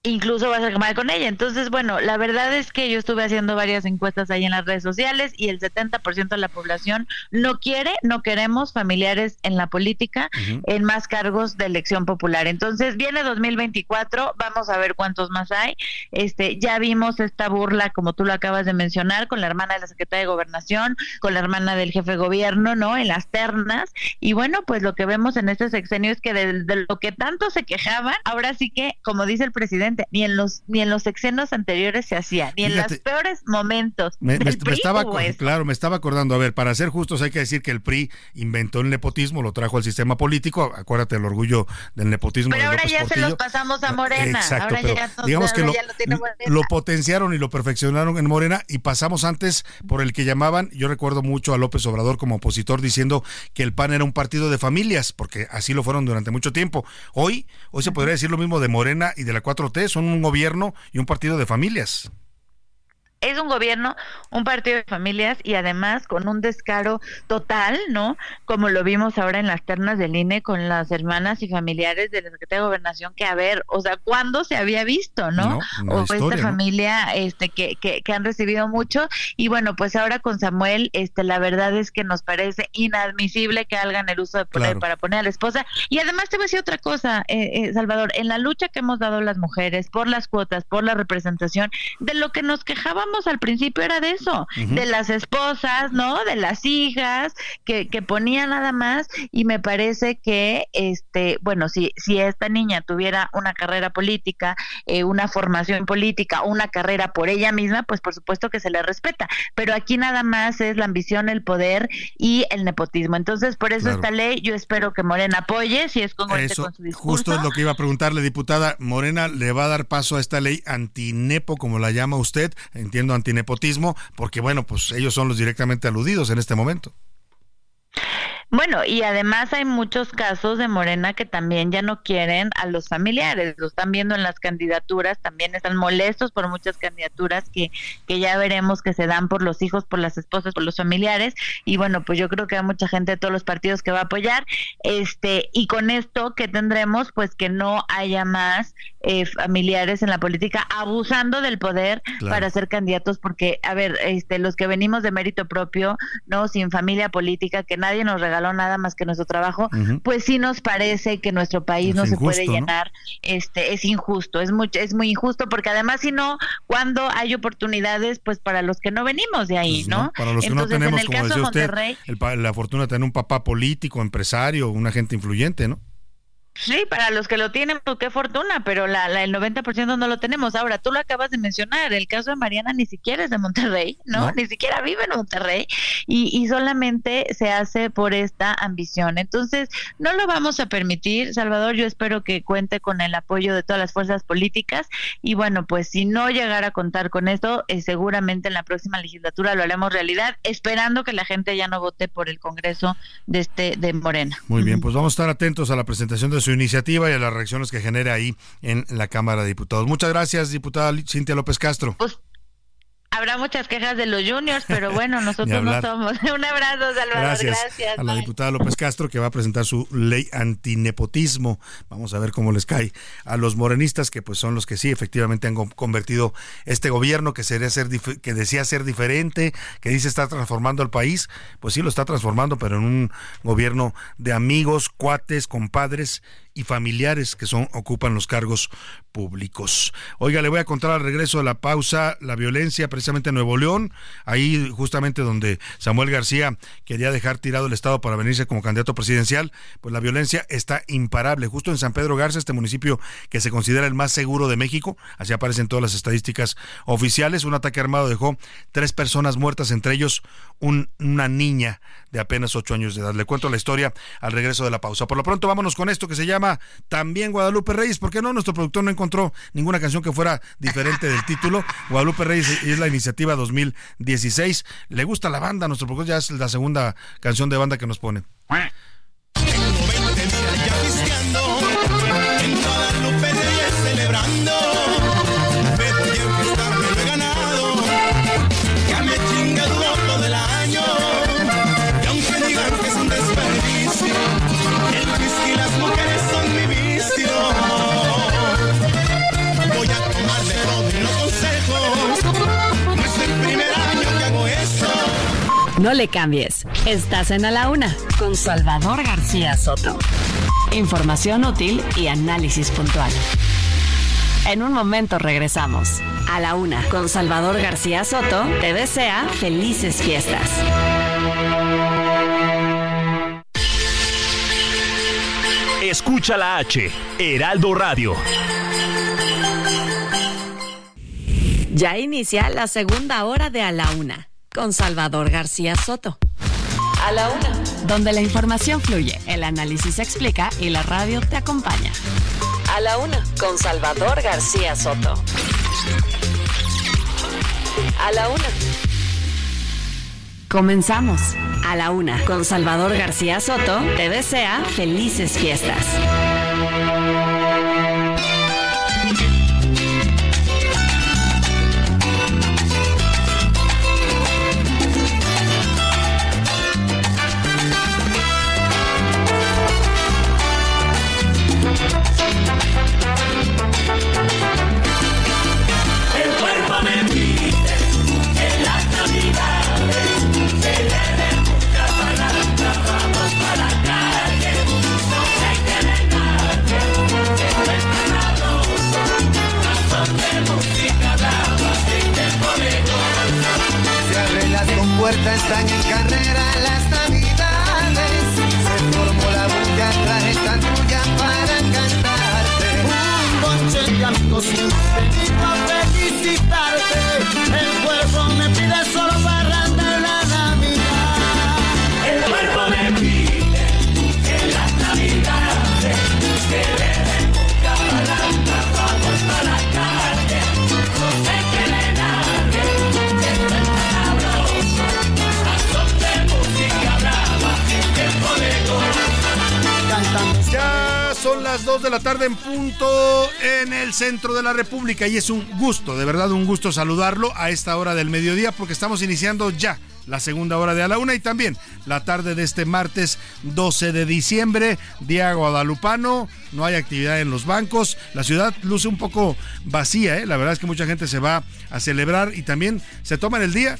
Incluso vas a acabar con ella. Entonces, bueno, la verdad es que yo estuve haciendo varias encuestas ahí en las redes sociales y el 70% de la población no quiere, no queremos familiares en la política en más cargos de elección popular. Entonces, viene 2024, vamos a ver cuántos más hay. Este, ya vimos esta burla como tú lo acabas de mencionar con la hermana de la secretaria de Gobernación, con la hermana del jefe de gobierno, ¿no? En las ternas y bueno, pues lo que vemos en este sexenio es que de, de lo que tanto se quejaban, ahora sí que, como dice el presidente, ni en los ni en los sexenios anteriores se hacía, ni en los peores momentos. Me, me- del me PRI estaba, claro, me estaba acordando. A ver, para ser justos hay que decir que el PRI inventó el nepotismo, lo trajo al sistema político. Acuérdate el orgullo del nepotismo. Pero de ahora López ya se los pasamos a Morena. Exacto, ahora pero ya, nos- digamos que ahora lo, ya lo Morena. lo potenciaron y lo perfeccionaron en Morena y pasamos antes por el que llamaban, yo recuerdo mucho a López Obrador como opositor diciendo que el PAN era un partido de familias, porque así lo fueron durante mucho tiempo. Hoy, hoy se podría decir lo mismo de Morena y de la 4T, son un gobierno y un partido de familias. Es un gobierno, un partido de familias y además con un descaro total, ¿no? Como lo vimos ahora en las ternas del INE con las hermanas y familiares de la Secretaría de Gobernación, que a ver, o sea, ¿cuándo se había visto, no? O historia, esta ¿no? familia este que, que, que han recibido mucho y bueno, pues ahora con Samuel, este la verdad es que nos parece inadmisible que hagan el uso de poder Claro. para poner a la esposa y además te voy a decir otra cosa, eh, eh, Salvador, en la lucha que hemos dado las mujeres por las cuotas, por la representación, de lo que nos quejábamos al principio era de eso, de las esposas, ¿no? De las hijas, que, que ponía nada más, y me parece que, este, bueno, si, si esta niña tuviera una carrera política, eh, una formación política, una carrera por ella misma, pues por supuesto que se le respeta, pero aquí nada más es la ambición, el poder y el nepotismo. Entonces, por eso Claro. esta ley, yo espero que Morena apoye, si es congruente Eso con su discurso. justo es lo que iba a preguntarle, diputada. Morena le va a dar paso a esta ley antinepo, como la llama usted, entiendo antinepotismo, porque bueno, pues ellos son los directamente aludidos en este momento. Bueno, y además hay muchos casos de Morena que también ya no quieren a los familiares, lo están viendo en las candidaturas, también están molestos por muchas candidaturas que, que ya veremos que se dan por los hijos, por las esposas, por los familiares, y bueno, pues yo creo que hay mucha gente de todos los partidos que va a apoyar, este, y con esto que tendremos, pues que no haya más eh, familiares en la política abusando del poder Claro. para ser candidatos porque, a ver, este, los que venimos de mérito propio, no sin familia política, que nadie nos regaló nada más que nuestro trabajo, pues sí nos parece que nuestro país Es no se puede ¿no? llenar, este, es injusto, es muy, es muy injusto porque además si no, cuando hay oportunidades, pues para los que no venimos de ahí, ¿no? Para los que Entonces, no tenemos, en el como caso de decía usted, Monterrey, el pa- la fortuna de tener un papá político, empresario, un agente influyente, ¿no? Sí, para los que lo tienen, pues qué fortuna, pero la, la- el 90% no lo tenemos. Ahora, tú lo acabas de mencionar, el caso de Mariana ni siquiera es de Monterrey, ¿no? No. Ni siquiera vive en Monterrey y, y solamente se hace por esta ambición. Entonces, no lo vamos a permitir, Salvador, yo espero que cuente con el apoyo de todas las fuerzas políticas y bueno, pues si no llegara a contar con esto, eh, seguramente en la próxima legislatura lo haremos realidad, esperando que la gente ya no vote por el Congreso de este de Morena. Muy bien, pues vamos a estar atentos a la presentación de su iniciativa y a las reacciones que genera ahí en la Cámara de Diputados. Muchas gracias, diputada Cintia López Castro. Habrá muchas quejas de los juniors, pero bueno, nosotros no somos. Un abrazo, Salvador. Gracias, Gracias. a la diputada López Castro que va a presentar su ley antinepotismo. Vamos a ver cómo les cae a los morenistas que pues son los que sí efectivamente han con- convertido este gobierno que sería ser dif- que decía ser diferente, que dice está transformando el país, pues sí lo está transformando, pero en un gobierno de amigos, cuates, compadres y familiares que son ocupan los cargos públicos. Oiga, le voy a contar al regreso de la pausa la violencia precisamente en Nuevo León, ahí justamente donde Samuel García quería dejar tirado el estado para venirse como candidato presidencial, pues la violencia está imparable. Justo en San Pedro Garza, este municipio que se considera el más seguro de México, así aparecen todas las estadísticas oficiales, un ataque armado dejó tres personas muertas, entre ellos un- una niña de apenas ocho años de edad. Le cuento la historia al regreso de la pausa. Por lo pronto, vámonos con esto que se llama También Guadalupe Reyes. ¿Por qué no? Nuestro productor no encontró ninguna canción que fuera diferente del título. Guadalupe Reyes es la iniciativa 2016. Le gusta la banda, nuestro productor ya es la segunda canción de banda que nos pone. No le cambies. Estás en A la Una con Salvador García Soto. Información útil y análisis puntual. En un momento regresamos. A la Una con Salvador García Soto te desea felices fiestas. Escucha la H, Heraldo Radio. Ya inicia la segunda hora de A la Una con Salvador García Soto. A la Una. Donde la información fluye, el análisis se explica y la radio te acompaña. A la una, con Salvador García Soto. A la una. Comenzamos. A la Una con Salvador García Soto te desea felices fiestas. Compuertas, están en carrera las navidades. Se formó la bulla, traje esta tuya para cantarte. Un bonche de amigos 2 de la tarde en punto en el centro de la República. Y es un gusto, de verdad un gusto saludarlo a esta hora del mediodía porque estamos iniciando ya la segunda hora de a la una y también la tarde de este martes 12 de diciembre, día guadalupano, no hay actividad en los bancos, la ciudad luce un poco vacía, ¿eh? la verdad es que mucha gente se va a celebrar y también se toman el día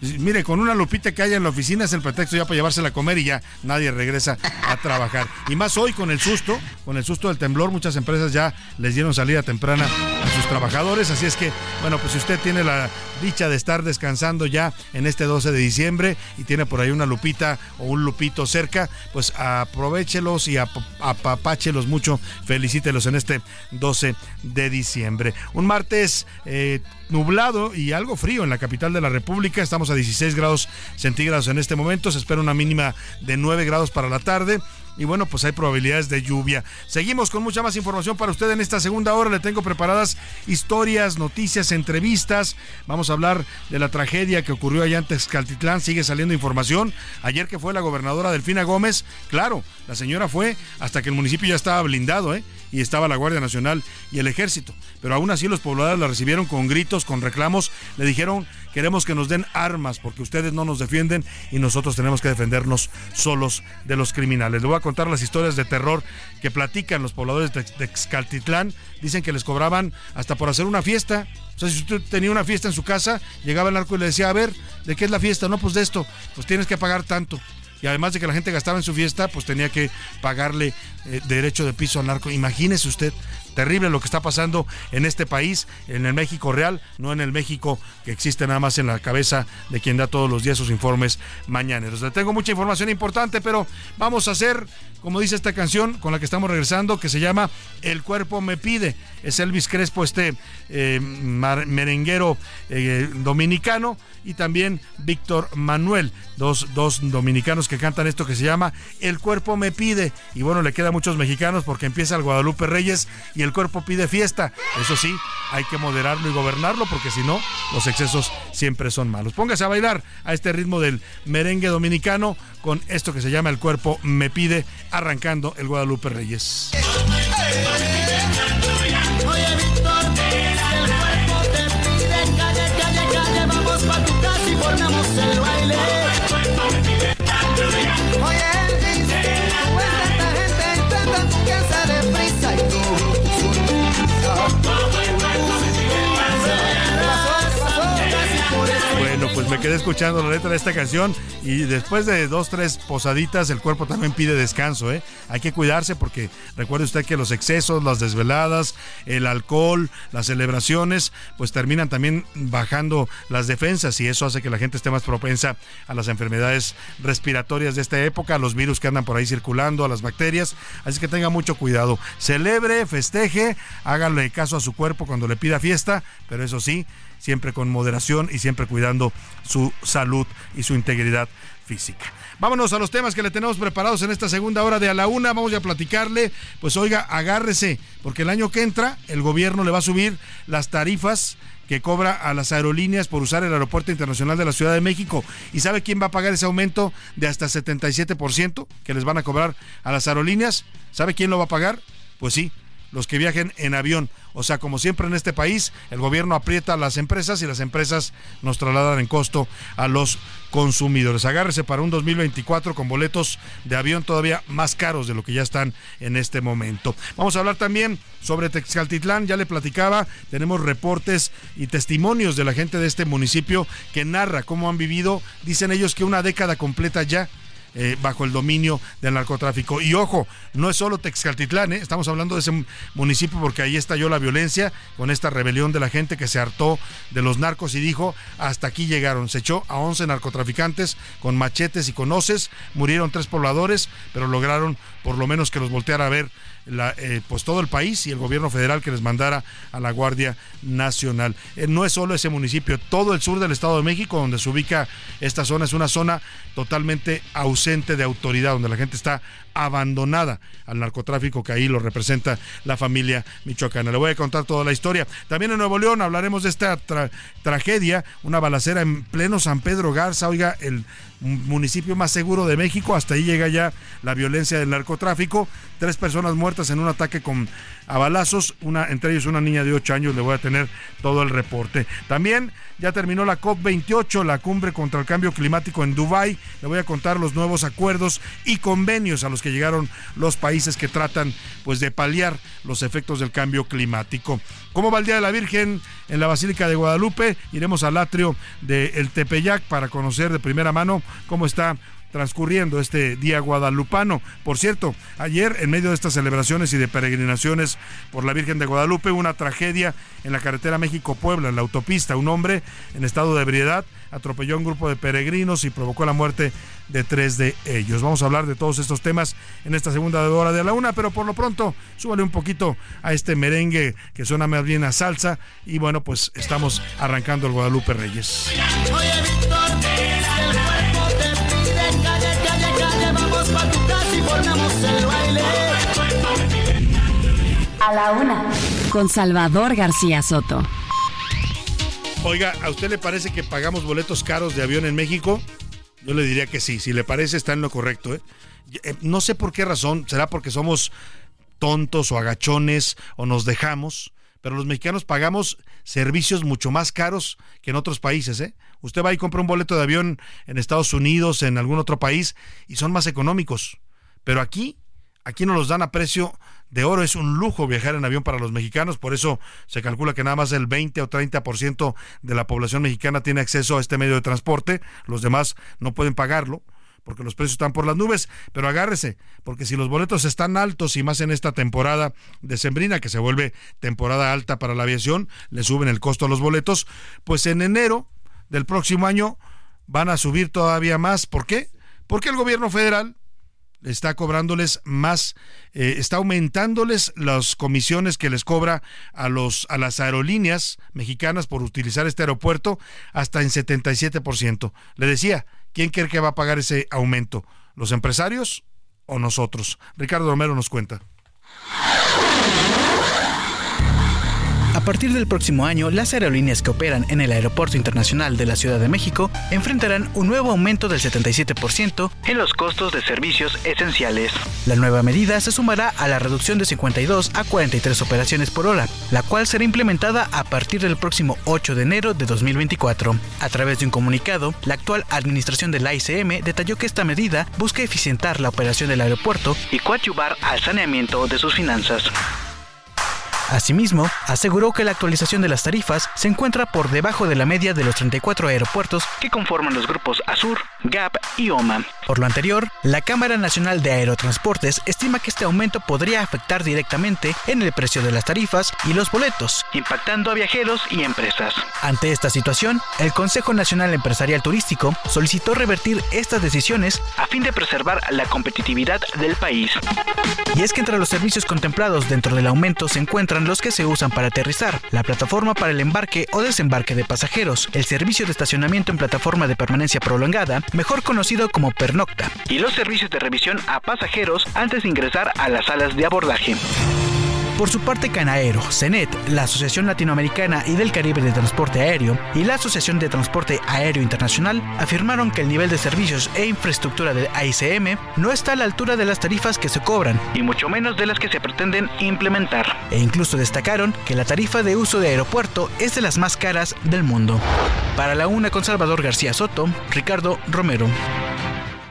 Mire, con una lupita que haya en la oficina es el pretexto ya para llevársela a comer y ya nadie regresa a trabajar. Y más hoy con el susto, con el susto del temblor, muchas empresas ya les dieron salida temprana a sus trabajadores. Así es que, bueno, pues si usted tiene la dicha de estar descansando ya en este 12 de diciembre y tiene por ahí una lupita o un lupito cerca, pues aprovechelos y apapáchelos mucho, felicítelos en este 12 de diciembre. Un martes eh, nublado y algo frío en la capital de la República. Estamos a 16 grados centígrados en este momento. Se espera una mínima de 9 grados para la tarde y bueno, pues hay probabilidades de lluvia. Seguimos con mucha más información para usted en esta segunda hora. Le tengo preparadas historias, noticias, entrevistas. Vamos a hablar de la tragedia que ocurrió allá en Texcaltitlán. Sigue saliendo información. Ayer que fue la gobernadora Delfina Gómez, claro, la señora fue hasta que el municipio ya estaba blindado, ¿eh? Y estaba la Guardia Nacional y el Ejército. Pero aún así los pobladores la recibieron con gritos, con reclamos, le dijeron queremos que nos den armas porque ustedes no nos defienden y nosotros tenemos que defendernos solos de los criminales. Le voy a contar las historias de terror que platican los pobladores de Texcaltitlán. Dicen que les cobraban hasta por hacer una fiesta. O sea, si usted tenía una fiesta en su casa, llegaba el narco y le decía, a ver, ¿de qué es la fiesta? No, pues de esto, pues tienes que pagar tanto y además de que la gente gastaba en su fiesta, pues tenía que pagarle eh, derecho de piso al narco. Imagínese usted, terrible lo que está pasando en este país, en el México real, no en el México que existe nada más en la cabeza de quien da todos los días sus informes mañaneros. Le tengo mucha información importante, pero vamos a hacer, como dice esta canción con la que estamos regresando, que se llama El cuerpo me pide. Es Elvis Crespo, este eh, merenguero eh, dominicano y también Víctor Manuel, dos, dos dominicanos que cantan esto que se llama El cuerpo me pide. Y bueno, le queda a muchos mexicanos porque empieza el Guadalupe Reyes el cuerpo pide fiesta. Eso sí, hay que moderarlo y gobernarlo porque si no, los excesos siempre son malos. Póngase a bailar a este ritmo del merengue dominicano con esto que se llama El cuerpo me pide, arrancando el Guadalupe Reyes. Quedé escuchando la letra de esta canción y después de dos, tres posaditas el cuerpo también pide descanso, ¿eh? Hay que cuidarse porque recuerde usted que los excesos, las desveladas, el alcohol, las celebraciones, pues terminan también bajando las defensas y eso hace que la gente esté más propensa a las enfermedades respiratorias de esta época, a los virus que andan por ahí circulando, a las bacterias. Así que tenga mucho cuidado. Celebre, festeje, háganle caso a su cuerpo cuando le pida fiesta, pero eso sí, siempre con moderación y siempre cuidando su salud y su integridad física. Vámonos a los temas que le tenemos preparados en esta segunda hora de a la una. Vamos a platicarle. Pues oiga, agárrese, porque el año que entra el gobierno le va a subir las tarifas que cobra a las aerolíneas por usar el Aeropuerto Internacional de la Ciudad de México. ¿Y sabe quién va a pagar ese aumento de hasta 77% que les van a cobrar a las aerolíneas? ¿Sabe quién lo va a pagar? Pues sí, los que viajen en avión. O sea, como siempre en este país, el gobierno aprieta a las empresas y las empresas nos trasladan en costo a los consumidores. Agárrese para un 2024 con boletos de avión todavía más caros de lo que ya están en este momento. Vamos a hablar también sobre Texcaltitlán, ya le platicaba, tenemos reportes y testimonios de la gente de este municipio que narra cómo han vivido, dicen ellos que una década completa ya eh, bajo el dominio del narcotráfico. Y ojo, no es solo Texcaltitlán, ¿eh? estamos hablando de ese municipio porque ahí estalló la violencia con esta rebelión de la gente que se hartó de los narcos y dijo, hasta aquí llegaron. Se echó a 11 narcotraficantes con machetes y con hoces, murieron tres pobladores, pero lograron por lo menos que los volteara a ver eh, pues todo el país y el gobierno federal que les mandara a la Guardia Nacional. Eh, no es solo ese municipio, todo el sur del Estado de México donde se ubica esta zona es una zona totalmente ausente de autoridad, donde la gente está abandonada al narcotráfico que ahí lo representa la familia michoacana. Le voy a contar toda la historia. También en Nuevo León hablaremos de esta tragedia, una balacera en pleno San Pedro Garza, oiga, el municipio más seguro de México. Hasta ahí llega ya la violencia del narcotráfico. Tres personas muertas en un ataque con a balazos, una, entre ellos una niña de 8 años. Le voy a tener todo el reporte. También ya terminó la COP28, la cumbre contra el cambio climático en Dubái. Le voy a contar los nuevos acuerdos y convenios a los que llegaron los países que tratan pues de paliar los efectos del cambio climático. ¿Cómo va el Día de la Virgen en la Basílica de Guadalupe? Iremos al atrio de El Tepeyac para conocer de primera mano cómo está transcurriendo este día guadalupano. Por cierto, ayer en medio de estas celebraciones y de peregrinaciones por la Virgen de Guadalupe, una tragedia en la carretera México-Puebla, en la autopista. Un hombre en estado de ebriedad atropelló a un grupo de peregrinos y provocó la muerte de tres de ellos. Vamos a hablar de todos estos temas en esta segunda hora de la una, pero por lo pronto súbale un poquito a este merengue que suena más bien a salsa y bueno, pues estamos arrancando el Guadalupe Reyes. A la una. Con Salvador García Soto. Oiga, ¿a usted le parece que pagamos boletos caros de avión en México? Yo le diría que sí. Si le parece, está en lo correcto. ¿eh? Eh, no sé por qué razón. ¿Será porque somos tontos o agachones o nos dejamos? Pero los mexicanos pagamos servicios mucho más caros que en otros países. ¿eh? Usted va y compra un boleto de avión en Estados Unidos, en algún otro país, y son más económicos. Pero aquí, aquí nos los dan a precio de oro. Es un lujo viajar en avión para los mexicanos. Por eso se calcula que nada más el 20 o 30% de la población mexicana tiene acceso a este medio de transporte. Los demás no pueden pagarlo porque los precios están por las nubes, pero agárrese, porque si los boletos están altos y más en esta temporada decembrina que se vuelve temporada alta para la aviación, le suben el costo a los boletos, pues en enero del próximo año van a subir todavía más. ¿Por qué? Porque el gobierno federal está cobrándoles más, eh, está aumentándoles las comisiones que les cobra a, los, a las aerolíneas mexicanas por utilizar este aeropuerto hasta en 77%. Le decía, ¿quién cree que va a pagar ese aumento? ¿Los empresarios o nosotros? Ricardo Romero nos cuenta. A partir del próximo año, las aerolíneas que operan en el Aeropuerto Internacional de la Ciudad de México enfrentarán un nuevo aumento del 77% en los costos de servicios esenciales. La nueva medida se sumará a la reducción de 52 a 43 operaciones por hora, la cual será implementada a partir del próximo 8 de enero de 2024. A través de un comunicado, la actual administración del ICM detalló que esta medida busca eficientar la operación del aeropuerto y coadyuvar al saneamiento de sus finanzas. Asimismo, aseguró que la actualización de las tarifas se encuentra por debajo de la media de los 34 aeropuertos que conforman los grupos Azur, GAP y OMA. Por lo anterior, la Cámara Nacional de Aerotransportes estima que este aumento podría afectar directamente en el precio de las tarifas y los boletos, impactando a viajeros y empresas. Ante esta situación, el Consejo Nacional Empresarial Turístico solicitó revertir estas decisiones a fin de preservar la competitividad del país. Y es que entre los servicios contemplados dentro del aumento se encuentran los que se usan para aterrizar, la plataforma para el embarque o desembarque de pasajeros, el servicio de estacionamiento en plataforma de permanencia prolongada, mejor conocido como pernocta, y los servicios de revisión a pasajeros antes de ingresar a las salas de abordaje. Por su parte, Canaero, CENET, la Asociación Latinoamericana y del Caribe de Transporte Aéreo y la Asociación de Transporte Aéreo Internacional afirmaron que el nivel de servicios e infraestructura del AICM no está a la altura de las tarifas que se cobran, y mucho menos de las que se pretenden implementar. E incluso destacaron que la tarifa de uso de aeropuerto es de las más caras del mundo. Para la una con Salvador García Soto, Ricardo Romero.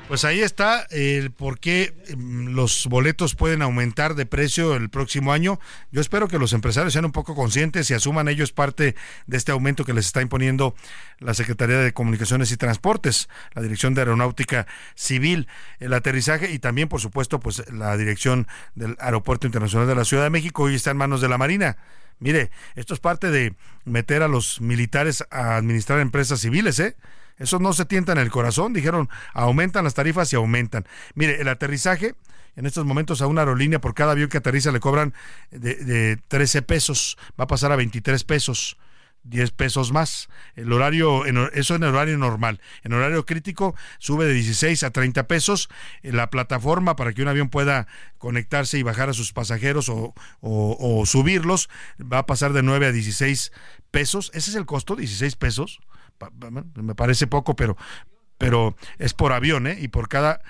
Pues ahí está el por qué mm, los boletos pueden aumentar de precio el próximo año. Yo espero que los empresarios sean un poco conscientes y asuman ellos parte de este aumento que les está imponiendo la Secretaría de Comunicaciones y Transportes, la Dirección de Aeronáutica Civil, el aterrizaje y también, por supuesto, pues la Dirección del Aeropuerto Internacional de la Ciudad de México hoy está en manos de la Marina. Mire, esto es parte de meter a los militares a administrar empresas civiles, ¿eh? Eso no se tienta en el corazón. Dijeron, aumentan las tarifas y aumentan. Mire, el aterrizaje, en estos momentos a una aerolínea por cada avión que aterriza le cobran de, 13 pesos. Va a pasar a 23 pesos. 10 pesos más. El horario, eso en horario normal. En horario crítico sube de 16 a 30 pesos. La plataforma para que un avión pueda conectarse y bajar a sus pasajeros o, o subirlos va a pasar de 9 a 16 pesos. Ese es el costo, 16 pesos. Me parece poco, pero, pero es por avión, ¿eh? Y por cada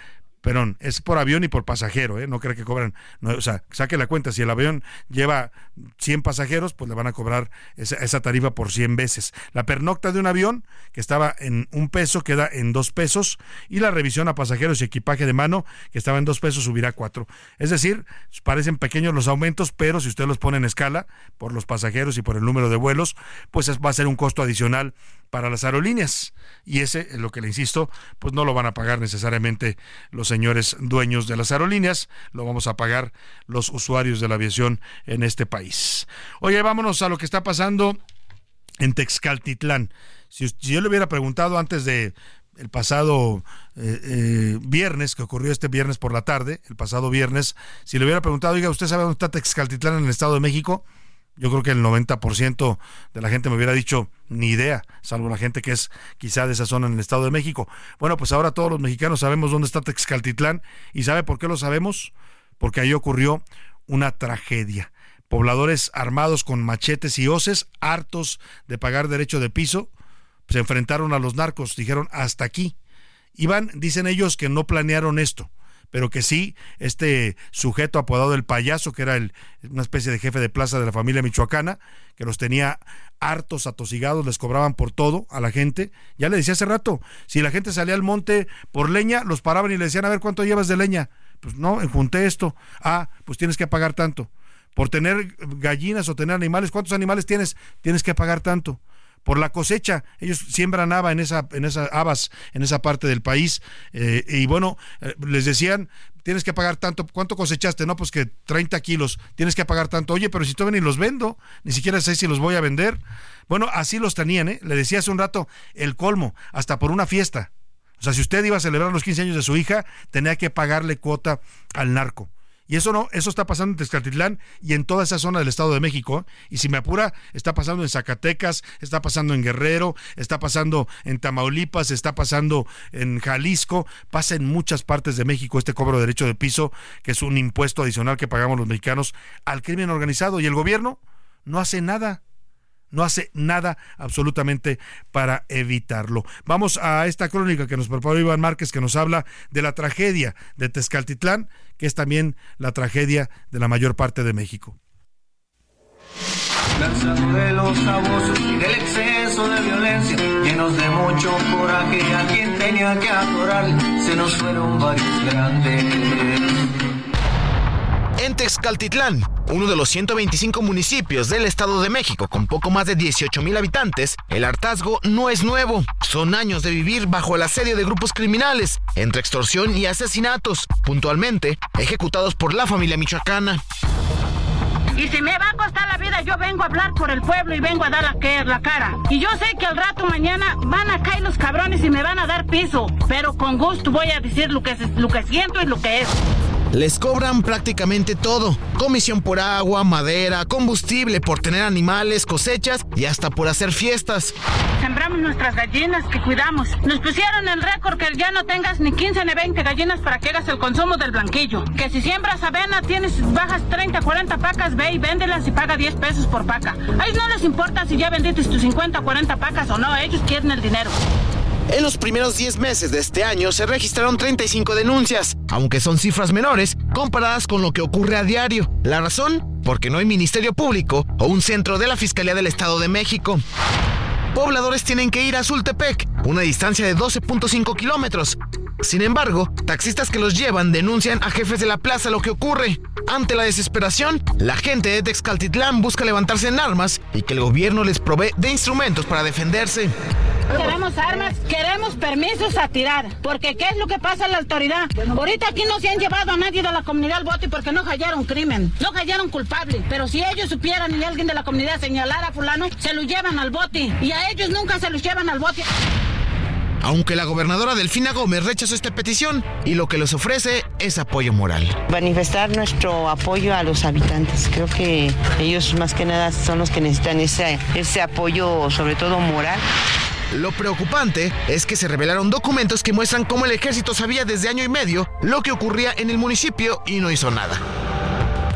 perdón, es por avión y por pasajero, ¿eh? no creo que cobran, o sea, saque la cuenta, si el avión lleva 100 pasajeros, pues le van a cobrar esa, esa, tarifa por 100 veces. La pernocta de un avión, que estaba en un peso, queda en dos pesos, y la revisión a pasajeros y equipaje de mano, que estaba en dos pesos, subirá a cuatro. Es decir, parecen pequeños los aumentos, pero si usted los pone en escala, por los pasajeros y por el número de vuelos, pues va a ser un costo adicional para las aerolíneas. Y ese, es lo que le insisto, pues no lo van a pagar necesariamente los señores dueños de las aerolíneas, lo vamos a pagar los usuarios de la aviación en este país. Oye, vámonos a lo que está pasando en Texcaltitlán. Si, yo le hubiera preguntado antes de el pasado eh, eh, viernes, que ocurrió este viernes por la tarde, el pasado viernes, si le hubiera preguntado, oiga, ¿usted sabe dónde está Texcaltitlán en el Estado de México? Yo creo que el 90% de la gente me hubiera dicho ni idea, salvo la gente que es quizá de esa zona en el Estado de México. Bueno, pues ahora todos los mexicanos sabemos dónde está Texcaltitlán y ¿sabe por qué lo sabemos? Porque ahí ocurrió una tragedia. Pobladores armados con machetes y hoces, hartos de pagar derecho de piso, se enfrentaron a los narcos, dijeron hasta aquí. Iban, dicen ellos que no planearon esto pero que sí, este sujeto apodado el payaso, que era el, una especie de jefe de plaza de la familia michoacana, que los tenía hartos, atosigados, les cobraban por todo a la gente. Ya le decía hace rato, si la gente salía al monte por leña, los paraban y le decían, a ver, ¿cuánto llevas de leña? Pues no, junté esto. Ah, pues tienes que pagar tanto. Por tener gallinas o tener animales, ¿cuántos animales tienes? Tienes que pagar tanto por la cosecha. Ellos siembran haba en esa, en esas habas, en esa parte del país. Eh, y bueno, eh, les decían, tienes que pagar tanto. ¿Cuánto cosechaste? No, pues que 30 kilos. Tienes que pagar tanto. Oye, pero si todavía ni los vendo, ni siquiera sé si los voy a vender. Bueno, así los tenían, ¿eh? Le decía hace un rato, el colmo, hasta por una fiesta. O sea, si usted iba a celebrar los 15 años de su hija, tenía que pagarle cuota al narco. Y eso no, eso está pasando en Texcatitlán y en toda esa zona del Estado de México. Y si me apura, está pasando en Zacatecas, está pasando en Guerrero, está pasando en Tamaulipas, está pasando en Jalisco, pasa en muchas partes de México este cobro de derecho de piso, que es un impuesto adicional que pagamos los mexicanos al crimen organizado. Y el gobierno no hace nada no hace nada absolutamente para evitarlo. Vamos a esta crónica que nos preparó Iván Márquez que nos habla de la tragedia de Tezcaltitlán, que es también la tragedia de la mayor parte de México. de los abusos y del exceso de violencia, llenos de mucho coraje, a quien tenía que adorar, se nos fueron varios grandes. En Texcaltitlán, uno de los 125 municipios del Estado de México con poco más de 18 mil habitantes, el hartazgo no es nuevo. Son años de vivir bajo el asedio de grupos criminales, entre extorsión y asesinatos, puntualmente ejecutados por la familia michoacana. Y si me va a costar la vida, yo vengo a hablar por el pueblo y vengo a dar la, la cara. Y yo sé que al rato mañana van a caer los cabrones y me van a dar piso. Pero con gusto voy a decir lo que, lo que siento y lo que es. Les cobran prácticamente todo. Comisión por agua, madera, combustible por tener animales, cosechas y hasta por hacer fiestas. Sembramos nuestras gallinas que cuidamos. Nos pusieron el récord que ya no tengas ni 15 ni 20 gallinas para que hagas el consumo del blanquillo. Que si siembras avena, tienes bajas 30, 40 pacas, ve y véndelas y paga 10 pesos por paca. A ellos no les importa si ya vendiste tus 50 o 40 pacas o no, ellos quieren el dinero. En los primeros 10 meses de este año se registraron 35 denuncias, aunque son cifras menores comparadas con lo que ocurre a diario. La razón, porque no hay Ministerio Público o un centro de la Fiscalía del Estado de México. Pobladores tienen que ir a Zultepec, una distancia de 12.5 kilómetros. Sin embargo, taxistas que los llevan denuncian a jefes de la plaza lo que ocurre. Ante la desesperación, la gente de Texcaltitlán busca levantarse en armas y que el gobierno les provee de instrumentos para defenderse. Queremos armas, queremos permisos a tirar, porque ¿qué es lo que pasa en la autoridad? Ahorita aquí no se han llevado a nadie de la comunidad al bote porque no hallaron crimen, no hallaron culpable, pero si ellos supieran y alguien de la comunidad señalara a fulano, se lo llevan al bote y a ellos nunca se los llevan al bote. Aunque la gobernadora Delfina Gómez rechazó esta petición y lo que les ofrece es apoyo moral. Manifestar nuestro apoyo a los habitantes. Creo que ellos más que nada son los que necesitan ese, ese apoyo, sobre todo moral. Lo preocupante es que se revelaron documentos que muestran cómo el ejército sabía desde año y medio lo que ocurría en el municipio y no hizo nada.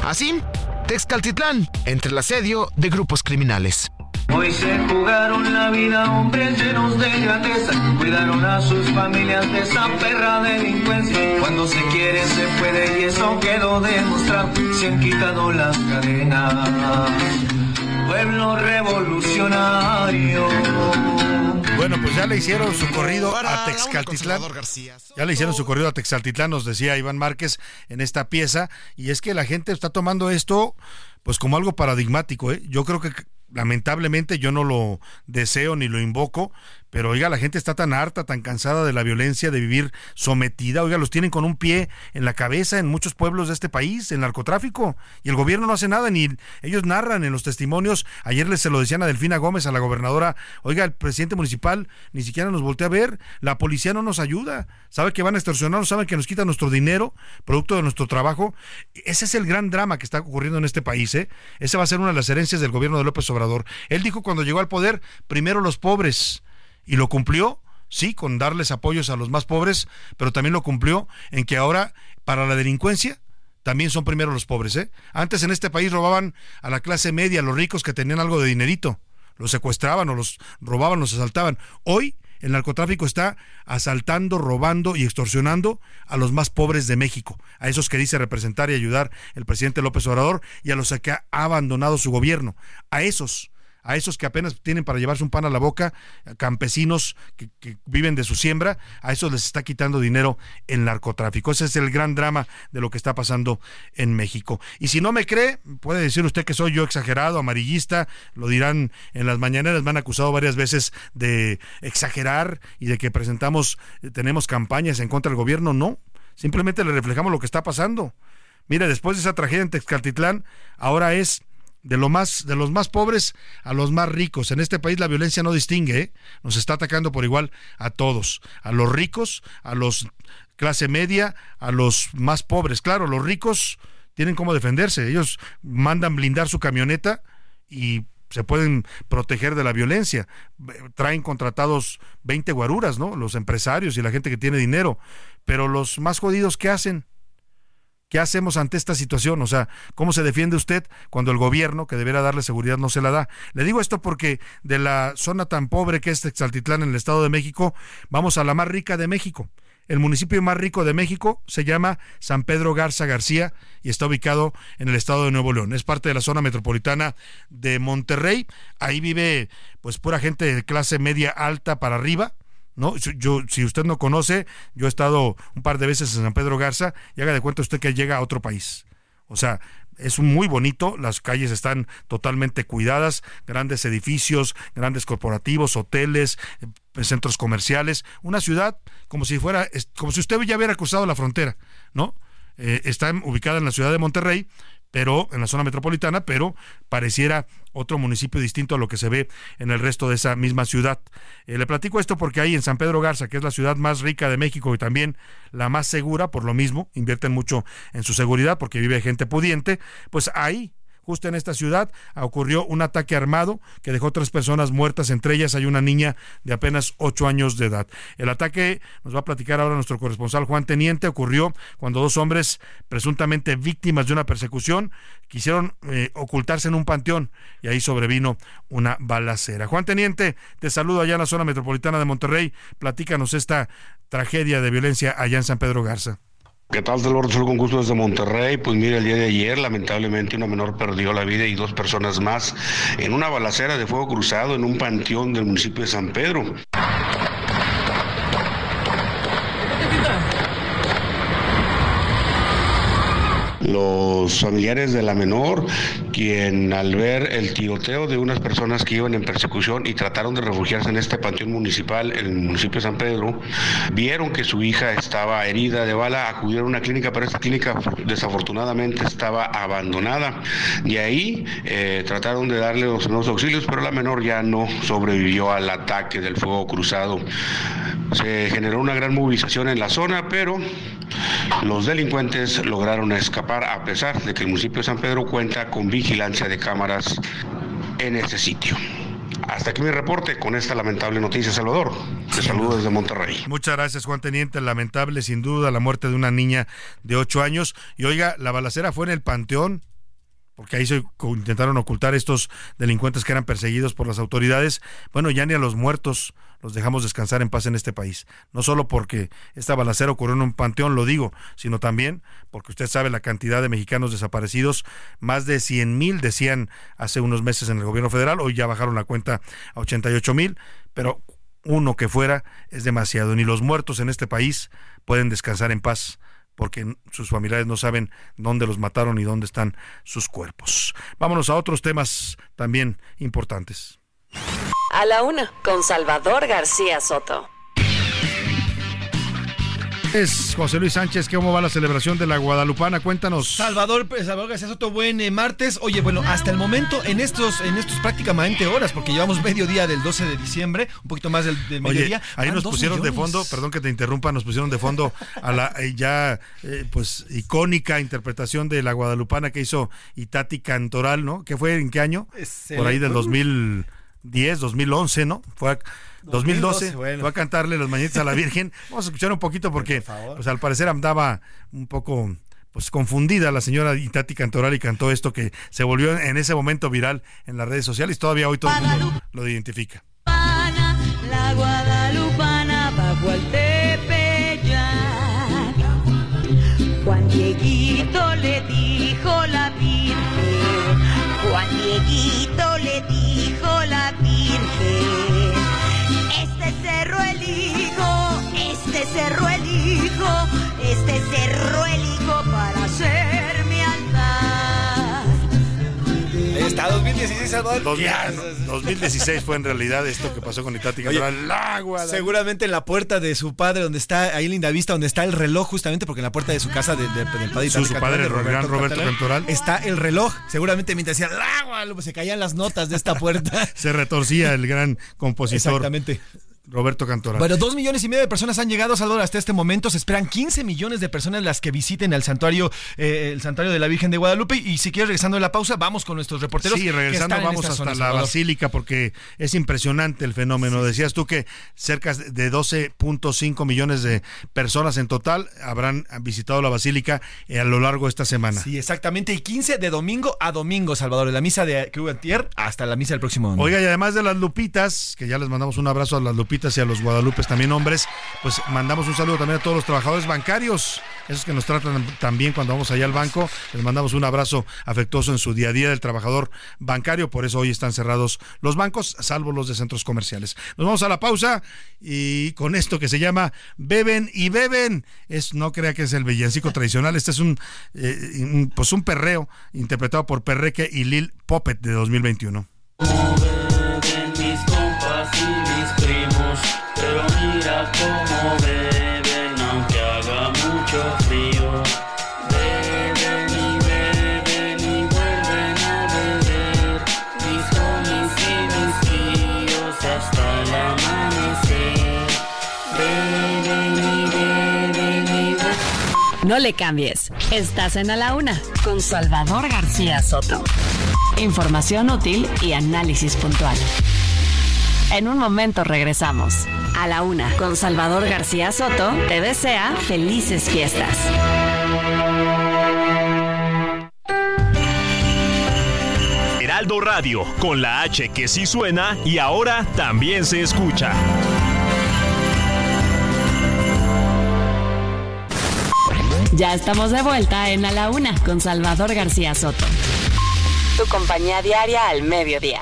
Así, Texcaltitlán, entre el asedio de grupos criminales. Hoy se jugaron la vida hombres llenos de grandeza, cuidaron a sus familias de esa perra delincuencia. Cuando se quiere se puede y eso quedó demostrado, se han quitado las cadenas. Pueblo revolucionario. Bueno, pues ya le hicieron su corrido a Texcaltitlán. Ya le hicieron su corrido a Texcaltitlán, nos decía Iván Márquez en esta pieza. Y es que la gente está tomando esto pues como algo paradigmático. ¿eh? Yo creo que lamentablemente yo no lo deseo ni lo invoco, pero oiga, la gente está tan harta, tan cansada de la violencia, de vivir sometida. Oiga, los tienen con un pie en la cabeza en muchos pueblos de este país, el narcotráfico. Y el gobierno no hace nada, ni ellos narran en los testimonios. Ayer les se lo decían a Delfina Gómez, a la gobernadora. Oiga, el presidente municipal ni siquiera nos voltea a ver. La policía no nos ayuda. Sabe que van a extorsionarnos, saben que nos quitan nuestro dinero, producto de nuestro trabajo. Ese es el gran drama que está ocurriendo en este país. ¿eh? Ese va a ser una de las herencias del gobierno de López Obrador. Él dijo cuando llegó al poder, primero los pobres y lo cumplió, sí, con darles apoyos a los más pobres, pero también lo cumplió en que ahora, para la delincuencia, también son primero los pobres. ¿eh? Antes en este país robaban a la clase media, a los ricos que tenían algo de dinerito. Los secuestraban o los robaban, los asaltaban. Hoy el narcotráfico está asaltando, robando y extorsionando a los más pobres de México, a esos que dice representar y ayudar el presidente López Obrador y a los que ha abandonado su gobierno. A esos a esos que apenas tienen para llevarse un pan a la boca, campesinos que, viven de su siembra, a esos les está quitando dinero el narcotráfico. Ese es el gran drama de lo que está pasando en México. Y si no me cree, puede decir usted que soy yo exagerado, amarillista, lo dirán en las mañaneras, me han acusado varias veces de exagerar y de que presentamos, eh, tenemos campañas en contra del gobierno. No, simplemente le reflejamos lo que está pasando. Mire, después de esa tragedia en Texcaltitlán, ahora es de lo más de los más pobres a los más ricos. En este país la violencia no distingue, ¿eh? nos está atacando por igual a todos, a los ricos, a los clase media, a los más pobres. Claro, los ricos tienen cómo defenderse, ellos mandan blindar su camioneta y se pueden proteger de la violencia. Traen contratados 20 guaruras, ¿no? Los empresarios y la gente que tiene dinero, pero los más jodidos ¿qué hacen? ¿Qué hacemos ante esta situación? O sea, ¿cómo se defiende usted cuando el gobierno, que debería darle seguridad, no se la da? Le digo esto porque de la zona tan pobre que es Texaltitlán en el Estado de México, vamos a la más rica de México. El municipio más rico de México se llama San Pedro Garza García y está ubicado en el estado de Nuevo León. Es parte de la zona metropolitana de Monterrey. Ahí vive pues pura gente de clase media alta para arriba ¿no? Yo, si usted no conoce, yo he estado un par de veces en San Pedro Garza y haga de cuenta usted que llega a otro país. O sea, es muy bonito, las calles están totalmente cuidadas, grandes edificios, grandes corporativos, hoteles, eh, centros comerciales, una ciudad como si fuera, como si usted ya hubiera cruzado la frontera, ¿no? Eh, está ubicada en la ciudad de Monterrey, pero en la zona metropolitana, pero pareciera otro municipio distinto a lo que se ve en el resto de esa misma ciudad. Eh, le platico esto porque ahí en San Pedro Garza, que es la ciudad más rica de México y también la más segura, por lo mismo, invierten mucho en su seguridad porque vive gente pudiente, pues ahí justo en esta ciudad ocurrió un ataque armado que dejó tres personas muertas, entre ellas hay una niña de apenas ocho años de edad. El ataque, nos va a platicar ahora nuestro corresponsal Juan Teniente, ocurrió cuando dos hombres presuntamente víctimas de una persecución quisieron eh, ocultarse en un panteón y ahí sobrevino una balacera. Juan Teniente, te saludo allá en la zona metropolitana de Monterrey, platícanos esta tragedia de violencia allá en San Pedro Garza. ¿Qué tal, Salvador? Solo con gusto desde Monterrey. Pues mire, el día de ayer, lamentablemente, una menor perdió la vida y dos personas más en una balacera de fuego cruzado en un panteón del municipio de San Pedro. Los familiares de la menor, quien al ver el tiroteo de unas personas que iban en persecución y trataron de refugiarse en este panteón municipal, en el municipio de San Pedro, vieron que su hija estaba herida de bala, acudieron a una clínica, pero esta clínica desafortunadamente estaba abandonada. De ahí eh, trataron de darle los primeros auxilios, pero la menor ya no sobrevivió al ataque del fuego cruzado. Se generó una gran movilización en la zona, pero los delincuentes lograron escapar a pesar de que el municipio de San Pedro cuenta con vigilancia de cámaras en ese sitio. Hasta aquí mi reporte con esta lamentable noticia, Salvador. Te saludo desde Monterrey. Muchas gracias, Juan Teniente. Lamentable, sin duda, la muerte de una niña de 8 años. Y oiga, la balacera fue en el Panteón, porque ahí se intentaron ocultar estos delincuentes que eran perseguidos por las autoridades. Bueno, ya ni a los muertos los dejamos descansar en paz en este país. No solo porque esta balacera ocurrió en un panteón, lo digo, sino también porque usted sabe la cantidad de mexicanos desaparecidos, más de 100 mil decían hace unos meses en el gobierno federal, hoy ya bajaron la cuenta a 88 mil, pero uno que fuera es demasiado. Ni los muertos en este país pueden descansar en paz porque sus familiares no saben dónde los mataron y dónde están sus cuerpos. Vámonos a otros temas también importantes. A la una, con Salvador García Soto. Es José Luis Sánchez, ¿cómo va la celebración de la Guadalupana? Cuéntanos. Salvador, pues, Salvador García Soto, buen eh, martes. Oye, bueno, hasta el momento, en estos, en estos prácticamente horas, porque llevamos medio día del 12 de diciembre, un poquito más del, del Oye, mediodía. ahí nos pusieron de fondo, perdón que te interrumpa, nos pusieron de fondo a la eh, ya eh, pues icónica interpretación de la Guadalupana que hizo Itati Cantoral, ¿no? ¿Qué fue? ¿En qué año? Por ahí del 2010, 2011, ¿no? Fue a- 2012, 2012, bueno. fue a cantarle los mañanitas a la Virgen. Vamos a escuchar un poquito porque pues al parecer andaba un poco pues confundida la señora Itati Cantoral y cantó esto que se volvió en ese momento viral en las redes sociales. Todavía hoy todo el mundo lo identifica. La guadalupana Ahí está, 2016, Salvador. Dos- ¿Qué ah, haces? no, 2016 fue en realidad esto que pasó con. La Guadalupana. Seguramente en la puerta de su padre, donde está ahí Linda Vista, donde está el reloj, justamente porque en la puerta de su casa de- de- del padre Su- su padre, el gran Roberto Cantoral. está el reloj. Seguramente mientras decía "La Guadalupe", se caían las notas de esta puerta. Se retorcía el gran compositor Exactamente. Roberto Cantoral. Bueno, dos millones y medio de personas han llegado, Salvador, hasta este momento. Se esperan 15 millones de personas las que visiten el santuario, eh, el santuario de la Virgen de Guadalupe. Y si quieres, regresando de la pausa, vamos con nuestros reporteros. Sí, regresando vamos hasta zona, la Salvador. Basílica porque es impresionante el fenómeno. Decías tú que cerca de 12.5 millones de personas en total habrán visitado la Basílica eh, a lo largo de esta semana. Sí, exactamente. Y 15 de domingo a domingo, Salvador. De la misa de que hubo hasta la misa del próximo domingo. Oiga, y además de las Lupitas, que ya les mandamos un abrazo a las Lupitas y a los Guadalupes. También hombres, pues mandamos un saludo también a todos los trabajadores bancarios, esos que nos tratan también cuando vamos allá al banco, les mandamos un abrazo afectuoso en su día a día del trabajador bancario, por eso hoy están cerrados los bancos, salvo los de centros comerciales. Nos vamos a la pausa y con esto que se llama Beben y Beben, es no crea que es el villancico tradicional, este es un, eh, un- pues un perreo interpretado por Perreque y Lil Poppet de 2021. Le cambies. Estás en A la Una con Salvador García Soto. Información útil y análisis puntual. En un momento regresamos. A la Una con Salvador García Soto te desea felices fiestas. Heraldo Radio, con la H que sí suena y ahora también se escucha. Ya estamos de vuelta en A la Una con Salvador García Soto. Tu compañía diaria al mediodía.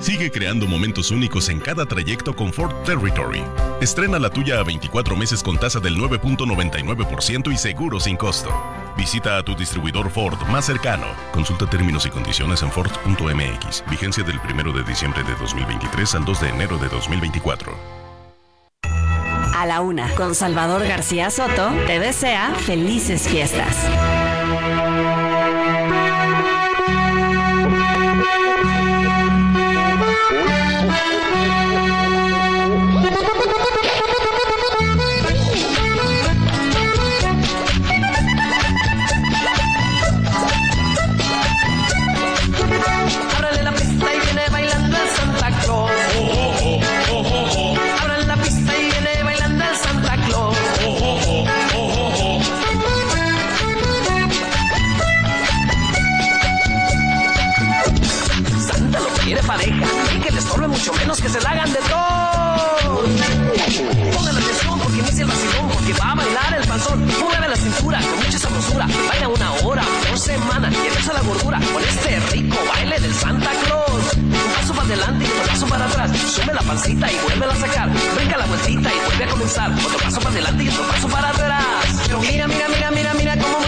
Sigue creando momentos únicos en cada trayecto con Ford Territory. Estrena la tuya a 24 meses con tasa del 9.99% y seguro sin costo. Visita a tu distribuidor Ford más cercano. Consulta términos y condiciones en Ford.mx. Vigencia del 1 de diciembre de 2023 al 2 de enero de 2024. A la una, con Salvador García Soto, te desea felices fiestas. Pancita y vuelve a sacar. Brinca la vueltita y vuelve a comenzar. Otro paso para adelante y otro paso para atrás. Pero mira, mira, mira, mira, mira cómo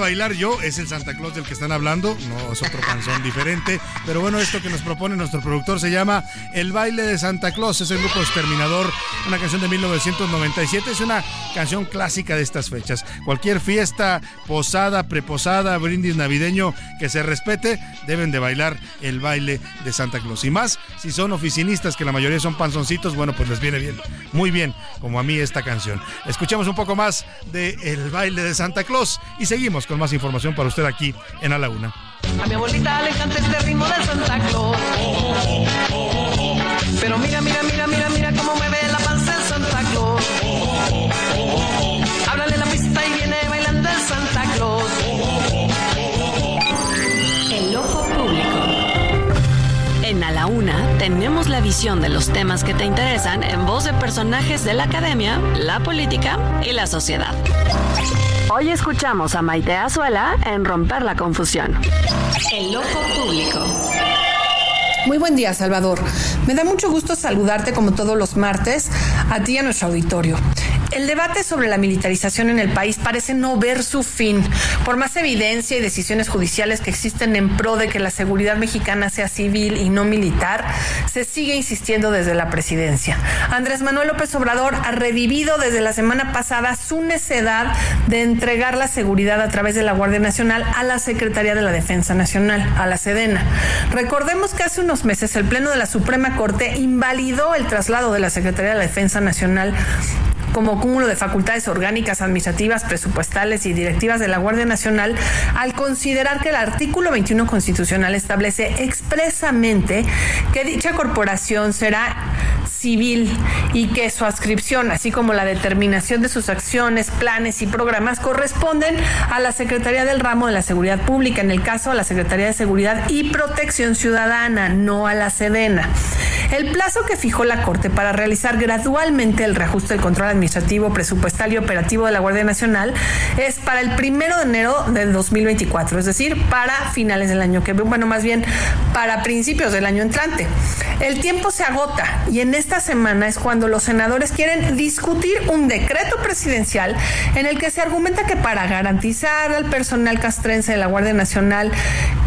bailar yo, es el Santa Claus del que están hablando, no es otro canción diferente, pero bueno, esto que nos propone nuestro productor se llama El baile de Santa Claus, es el grupo Exterminador, una canción de 1997, es una canción clásica de estas fechas. Cualquier fiesta, posada, preposada, brindis navideño que se respete, deben de bailar el baile de Santa Claus. Y más, si son oficinistas, que la mayoría son panzoncitos, bueno, pues les viene bien, muy bien, como a mí esta canción. Escuchemos un poco más de El baile de Santa Claus y seguimos con más información para usted aquí en A la Una. A mi abuelita le encanta este ritmo del Santa Claus. Pero mira, mira, tenemos la visión de los temas que te interesan en voz de personajes de la academia, la política y la sociedad. Hoy escuchamos a Maite Azuela en Romper la Confusión. El ojo público. Muy buen día, Salvador. Me da mucho gusto saludarte como todos los martes a ti y a nuestro auditorio. El debate sobre la militarización en el país parece no ver su fin. Por más evidencia y decisiones judiciales que existen en pro de que la seguridad mexicana sea civil y no militar, se sigue insistiendo desde la presidencia. Andrés Manuel López Obrador ha revivido desde la semana pasada su necedad de entregar la seguridad a través de la Guardia Nacional a la Secretaría de la Defensa Nacional, a la Sedena. Recordemos que hace unos meses el Pleno de la Suprema Corte invalidó el traslado de la Secretaría de la Defensa Nacional como cúmulo de facultades orgánicas, administrativas, presupuestales y directivas de la Guardia Nacional al considerar que el artículo 21 constitucional establece expresamente que dicha corporación será civil y que su adscripción, así como la determinación de sus acciones, planes y programas corresponden a la Secretaría del Ramo de la Seguridad Pública, en el caso a la Secretaría de Seguridad y Protección Ciudadana, no a la Sedena. El plazo que fijó la Corte para realizar gradualmente el reajuste del control administrativo, presupuestal y operativo de la Guardia Nacional es para el primero de enero de 2024, es decir, para finales del año que bueno, más bien para principios del año entrante. El tiempo se agota y en esta semana es cuando los senadores quieren discutir un decreto presidencial en el que se argumenta que para garantizar al personal castrense de la Guardia Nacional,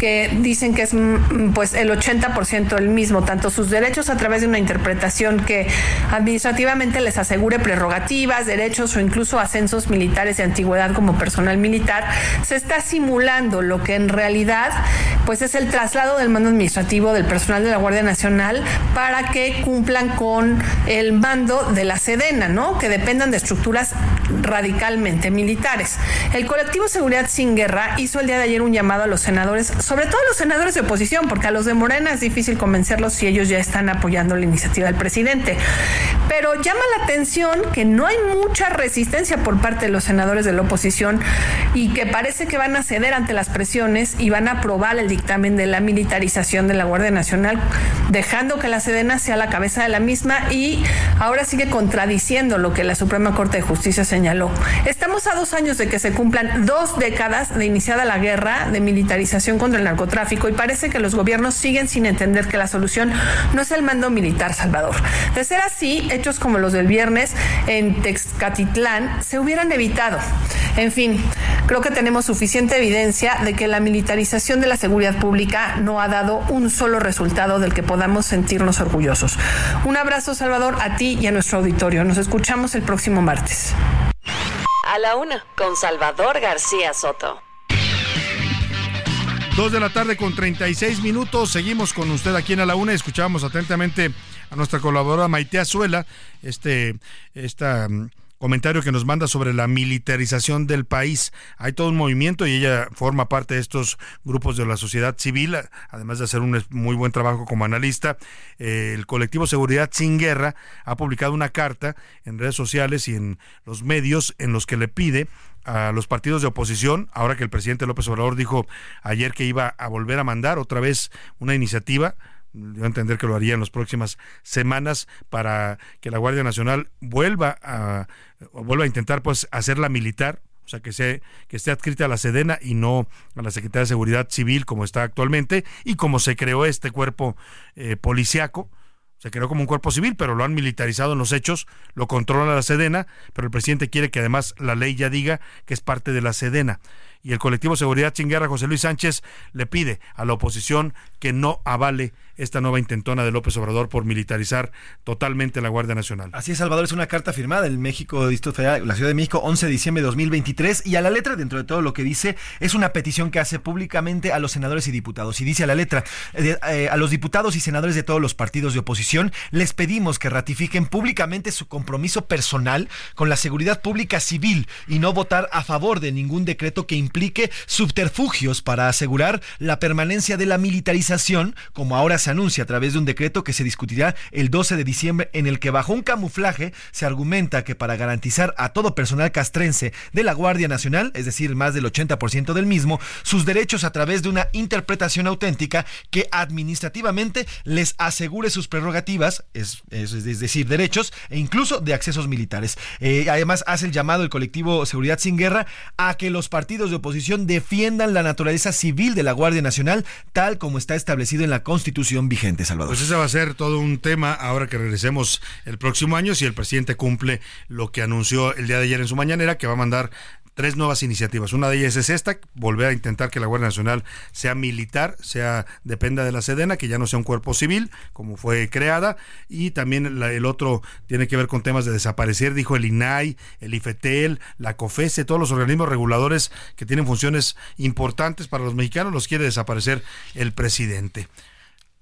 que dicen que es mm, pues el 80% del mismo, tanto sus derechos través de una interpretación que administrativamente les asegure prerrogativas, derechos o incluso ascensos militares de antigüedad como personal militar, se está simulando lo que en realidad pues es el traslado del mando administrativo del personal de la Guardia Nacional para que cumplan con el mando de la Sedena, ¿no? Que dependan de estructuras radicalmente militares. El colectivo Seguridad sin Guerra hizo el día de ayer un llamado a los senadores, sobre todo a los senadores de oposición, porque a los de Morena es difícil convencerlos si ellos ya están apoyando la iniciativa del presidente. Pero llama la atención que no hay mucha resistencia por parte de los senadores de la oposición y que parece que van a ceder ante las presiones y van a aprobar el dictamen de la militarización de la Guardia Nacional, dejando que la Sedena sea la cabeza de la misma y ahora sigue contradiciendo lo que la Suprema Corte de Justicia señaló. Estamos a dos años de que se cumplan dos décadas de iniciada la guerra de militarización contra el narcotráfico y parece que los gobiernos siguen sin entender que la solución no es el militar salvador. De ser así, hechos como los del viernes en Texcatitlán se hubieran evitado. En fin, creo que tenemos suficiente evidencia de que la militarización de la seguridad pública no ha dado un solo resultado del que podamos sentirnos orgullosos. Un abrazo, Salvador, a ti y a nuestro auditorio. Nos escuchamos el próximo martes. A la una, con Salvador García Soto. Dos de la tarde con 36 minutos. Seguimos con usted aquí en A la Una. Escuchamos atentamente a nuestra colaboradora Maite Azuela, este, esta mm, comentario que nos manda sobre la militarización del país. Hay todo un movimiento y ella forma parte de estos grupos de la sociedad civil, además de hacer un muy buen trabajo como analista. Eh, el colectivo Seguridad Sin Guerra ha publicado una carta en redes sociales y en los medios en los que le pide a los partidos de oposición, ahora que el presidente López Obrador dijo ayer que iba a volver a mandar otra vez una iniciativa yo entender que lo haría en las próximas semanas para que la Guardia Nacional vuelva a vuelva a intentar pues hacerla militar o sea, que, se, que esté adscrita a la Sedena y no a la Secretaría de Seguridad Civil como está actualmente y como se creó este cuerpo eh, policiaco. Se creó como un cuerpo civil, pero lo han militarizado en los hechos, lo controla la Sedena, pero el presidente quiere que además la ley ya diga que es parte de la Sedena y el colectivo Seguridad Chinguerra José Luis Sánchez le pide a la oposición que no avale esta nueva intentona de López Obrador por militarizar totalmente la Guardia Nacional. Así es, Salvador, es una carta firmada del México la Ciudad de México, 11 de diciembre de 2023, y a la letra, dentro de todo lo que dice, es una petición que hace públicamente a los senadores y diputados. Y dice a la letra, eh, a los diputados y senadores de todos los partidos de oposición, les pedimos que ratifiquen públicamente su compromiso personal con la seguridad pública civil y no votar a favor de ningún decreto que implique subterfugios para asegurar la permanencia de la militarización, como ahora se anuncia a través de un decreto que se discutirá el 12 de diciembre, en el que bajo un camuflaje se argumenta que para garantizar a todo personal castrense de la Guardia Nacional, es decir, más del 80% del mismo, sus derechos a través de una interpretación auténtica que administrativamente les asegure sus prerrogativas, es, decir, derechos e incluso de accesos militares. Eh, además, hace el llamado el colectivo Seguridad Sin Guerra a que los partidos de oposición defiendan la naturaleza civil de la Guardia Nacional, tal como está establecido en la Constitución vigente, Salvador. Pues ese va a ser todo un tema ahora que regresemos el próximo año, si el presidente cumple lo que anunció el día de ayer en su mañanera, que va a mandar tres nuevas iniciativas. Una de ellas es esta, volver a intentar que la Guardia Nacional sea militar, sea dependa de la Sedena, que ya no sea un cuerpo civil, como fue creada, y también el otro tiene que ver con temas de desaparecer, dijo el INAI, el IFETEL, la COFESE, todos los organismos reguladores que tienen funciones importantes para los mexicanos, los quiere desaparecer el presidente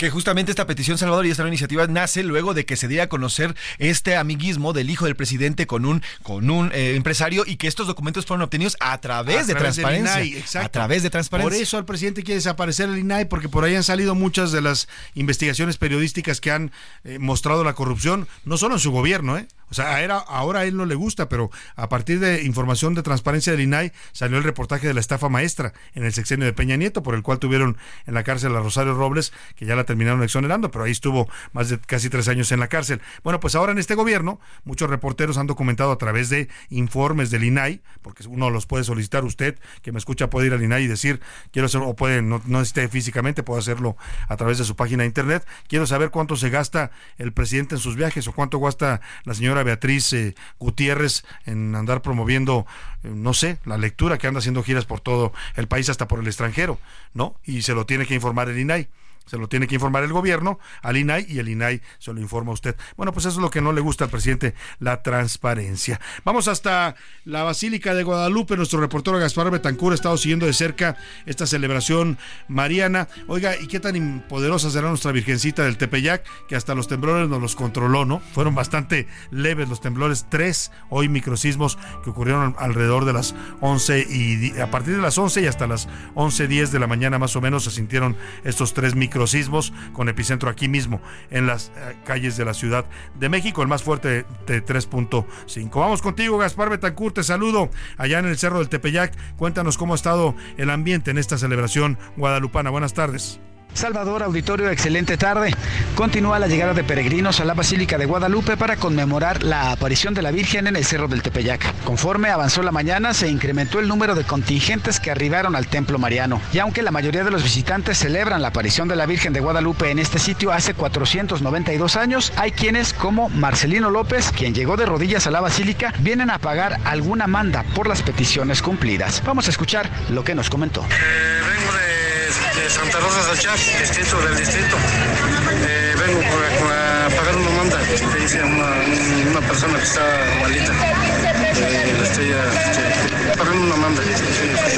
que justamente esta petición, Salvador, y esta iniciativa nace luego de que se diera a conocer este amiguismo del hijo del presidente con un, con un eh, empresario y que estos documentos fueron obtenidos a través de transparencia. a través de transparencia. Por eso el presidente quiere desaparecer el INAI, porque por ahí han salido muchas de las investigaciones periodísticas que han eh, mostrado la corrupción, no solo en su gobierno, ¿eh? O sea, era, ahora a él no le gusta, pero a partir de información de transparencia del INAI salió el reportaje de la estafa maestra en el sexenio de Peña Nieto, por el cual tuvieron en la cárcel a Rosario Robles, que ya la terminaron exonerando, pero ahí estuvo más de casi tres años en la cárcel. Bueno, pues ahora en este gobierno, muchos reporteros han documentado a través de informes del INAI, porque uno los puede solicitar usted, que me escucha, puede ir al INAI y decir, quiero hacer, o puede, no, no físicamente, puede hacerlo a través de su página de internet, quiero saber cuánto se gasta el presidente en sus viajes o cuánto gasta la señora Beatriz eh, Gutiérrez en andar promoviendo, eh, no sé, la lectura que anda haciendo giras por todo el país, hasta por el extranjero, ¿no? Y se lo tiene que informar el INAI se lo tiene que informar el gobierno al INAI y el INAI se lo informa a usted. Bueno, pues eso es lo que no le gusta al presidente, la transparencia. Vamos hasta la Basílica de Guadalupe. Nuestro reportero Gaspar Betancur ha estado siguiendo de cerca esta celebración mariana. Oiga, ¿y qué tan poderosa será nuestra Virgencita del Tepeyac? Que hasta los temblores nos los controló, ¿no? Fueron bastante leves los temblores. Tres hoy microsismos que ocurrieron alrededor de las 11 y a partir de las 11 y hasta las 11.10 de la mañana más o menos se sintieron estos tres microsismos microsismos con epicentro aquí mismo, en las eh, calles de la Ciudad de México, el más fuerte de 3.5. Vamos contigo, Gaspar Betancourt, te saludo allá en el Cerro del Tepeyac. Cuéntanos cómo ha estado el ambiente en esta celebración guadalupana. Buenas tardes. Salvador Auditorio, excelente tarde. Continúa la llegada de peregrinos a la Basílica de Guadalupe para conmemorar la aparición de la Virgen en el Cerro del Tepeyac. Conforme avanzó la mañana, se incrementó el número de contingentes que arribaron al Templo Mariano. Y aunque la mayoría de los visitantes celebran la aparición de la Virgen de Guadalupe en este sitio hace 492 años, hay quienes, como Marcelino López, quien llegó de rodillas a la Basílica, vienen a pagar alguna manda por las peticiones cumplidas. Vamos a escuchar lo que nos comentó. de, de Santa Rosa Salchar, distrito del distrito. Eh, vengo a pagar una manda que dice una, una persona que está malita. Le estoy pagando una manda.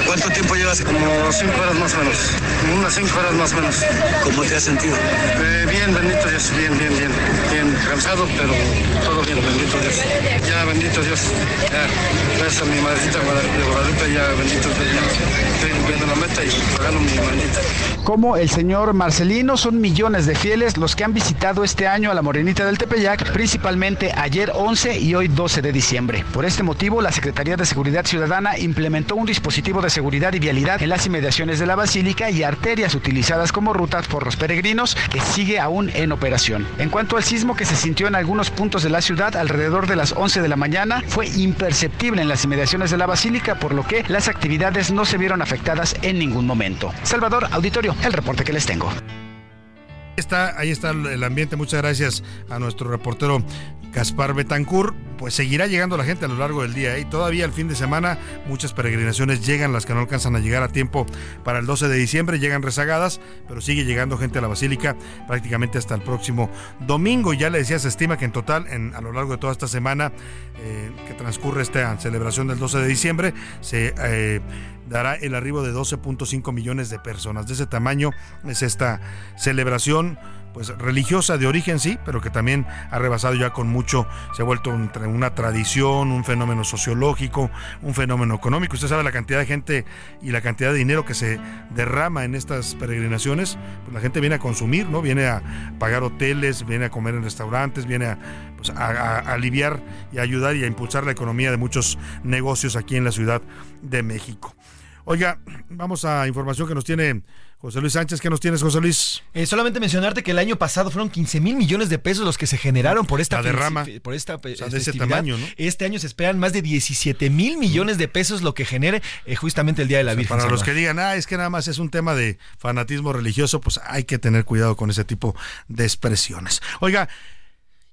¿Cuánto tiempo llevas? Como cinco horas más o menos. Unas cinco horas más o menos. ¿Cómo te has sentido? Eh, bien, bendito Dios, bien, bien, bien. Bien, cansado, pero todo bien, bendito Dios. Ya, bendito Dios. Ya, gracias a mi madrecita de Guadalupe, ya, bendito Dios. Ya. Estoy cumpliendo la meta y pagando mi mandita. Como el señor Marcelino, son millones de fieles los que han visitado este año a la Morenita del Tepeyac, principalmente ayer 11 y hoy 12 de diciembre. Por este motivo, la Secretaría de Seguridad Ciudadana implementó un dispositivo de seguridad y vialidad en las inmediaciones de la Basílica y arterias utilizadas como rutas por los peregrinos, que sigue aún en operación. En cuanto al sismo que se sintió en algunos puntos de la ciudad alrededor de las 11 de la mañana, fue imperceptible en las inmediaciones de la Basílica, por lo que las actividades no se vieron afectadas en ningún momento. Salvador, auditorio, el reporte que les tengo. Está, ahí está el ambiente. Muchas gracias a nuestro reportero Gaspar Betancourt. Pues seguirá llegando la gente a lo largo del día. ¿eh? Y todavía el fin de semana muchas peregrinaciones llegan, las que no alcanzan a llegar a tiempo para el 12 de diciembre, llegan rezagadas, pero sigue llegando gente a la Basílica prácticamente hasta el próximo domingo. Ya le decía, se estima que en total, a lo largo de toda esta semana eh, que transcurre esta celebración del 12 de diciembre, se... Eh, dará el arribo de 12.5 millones de personas. De ese tamaño es esta celebración pues religiosa de origen sí, pero que también ha rebasado ya con mucho, se ha vuelto un- una tradición, un fenómeno sociológico, un fenómeno económico. Usted sabe la cantidad de gente y la cantidad de dinero que se derrama en estas peregrinaciones, pues la gente viene a consumir, ¿no? Viene a pagar hoteles, viene a comer en restaurantes, viene a, pues, a- aliviar y ayudar y a impulsar la economía de muchos negocios aquí en la Ciudad de México. Oiga, vamos a información que nos tiene José Luis Sánchez. ¿Qué nos tienes, José Luis? Eh, solamente mencionarte que el año pasado fueron 15 mil millones de pesos los que se generaron por esta La derrama. por esta O sea, eh, de ese tamaño, ¿no? Este año se esperan más de 17 mil millones de pesos lo que genere eh, justamente el Día de la Virgen. Para los que digan, ah, es que nada más es un tema de fanatismo religioso, pues hay que tener cuidado con ese tipo de expresiones. Oiga,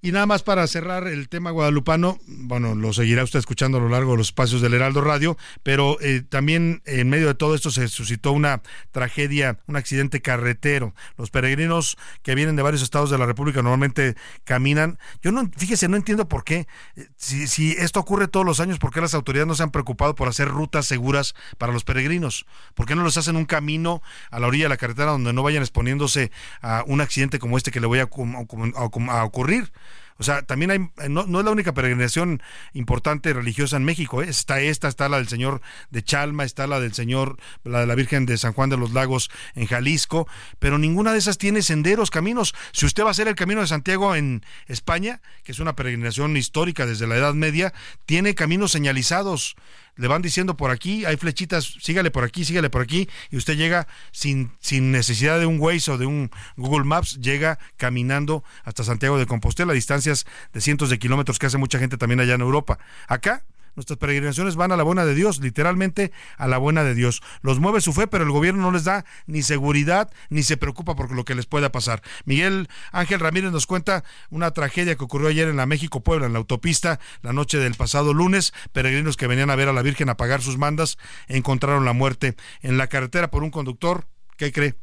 y nada más para cerrar el tema guadalupano, bueno, lo seguirá usted escuchando a lo largo de los espacios del Heraldo Radio, pero eh, también en medio de todo esto se suscitó una tragedia, un accidente carretero. Los peregrinos que vienen de varios estados de la República normalmente caminan. Yo no, fíjese, no entiendo por qué. Eh, Si, si esto ocurre todos los años, ¿por qué las autoridades no se han preocupado por hacer rutas seguras para los peregrinos? ¿Por qué no los hacen un camino a la orilla de la carretera donde no vayan exponiéndose a un accidente como este que le voy a, a a ocurrir? O sea, también hay, no, no es la única peregrinación importante religiosa en México. ¿eh? Está esta, está la del Señor de Chalma, está la del Señor, la de la Virgen de San Juan de los Lagos en Jalisco, pero ninguna de esas tiene senderos, caminos. Si usted va a hacer el Camino de Santiago en España, que es una peregrinación histórica desde la Edad Media, tiene caminos señalizados. Le van diciendo por aquí, hay flechitas, sígale por aquí, sígale por aquí, y usted llega sin, sin necesidad de un Waze o de un Google Maps, llega caminando hasta Santiago de Compostela, distancias de cientos de kilómetros que hace mucha gente también allá en Europa. Acá Nuestras peregrinaciones van a la buena de Dios, literalmente a la buena de Dios. Los mueve su fe, pero el gobierno no les da ni seguridad ni se preocupa por lo que les pueda pasar. Miguel Ángel Ramírez nos cuenta una tragedia que ocurrió ayer en la México Puebla, en la autopista, la noche del pasado lunes. Peregrinos que venían a ver a la Virgen a pagar sus mandas encontraron la muerte en la carretera por un conductor, ¿qué cree?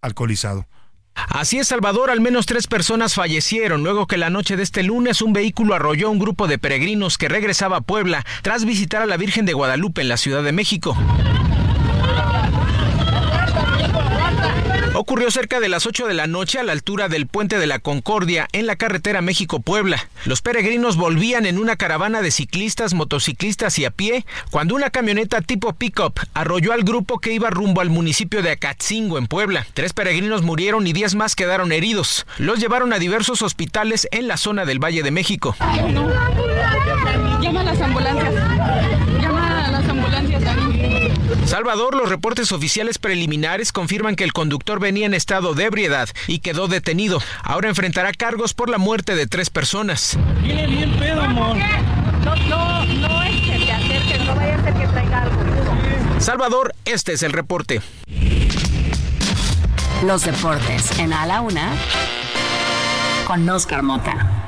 Alcoholizado. Así es, Salvador, al menos tres personas fallecieron luego que la noche de este lunes un vehículo arrolló a un grupo de peregrinos que regresaba a Puebla tras visitar a la Virgen de Guadalupe en la Ciudad de México. Ocurrió cerca de las 8 de la noche a la altura del puente de la Concordia en la carretera México-Puebla. Los peregrinos volvían en una caravana de ciclistas, motociclistas y a pie cuando una camioneta tipo pickup arrolló al grupo que iba rumbo al municipio de Acatzingo en Puebla. Tres peregrinos murieron y diez más quedaron heridos. Los llevaron a diversos hospitales en la zona del Valle de México. Llama las ambulancias. Llama a las ambulancias, Salvador, los reportes oficiales preliminares confirman que el conductor venía en estado de ebriedad y quedó detenido. Ahora enfrentará cargos por la muerte de tres personas. Viene bien pedo, amor. No, no, no es que te acerques, no vaya a ser que traiga algo. Salvador, este es el reporte. Los deportes en A la Una con Oscar Mota.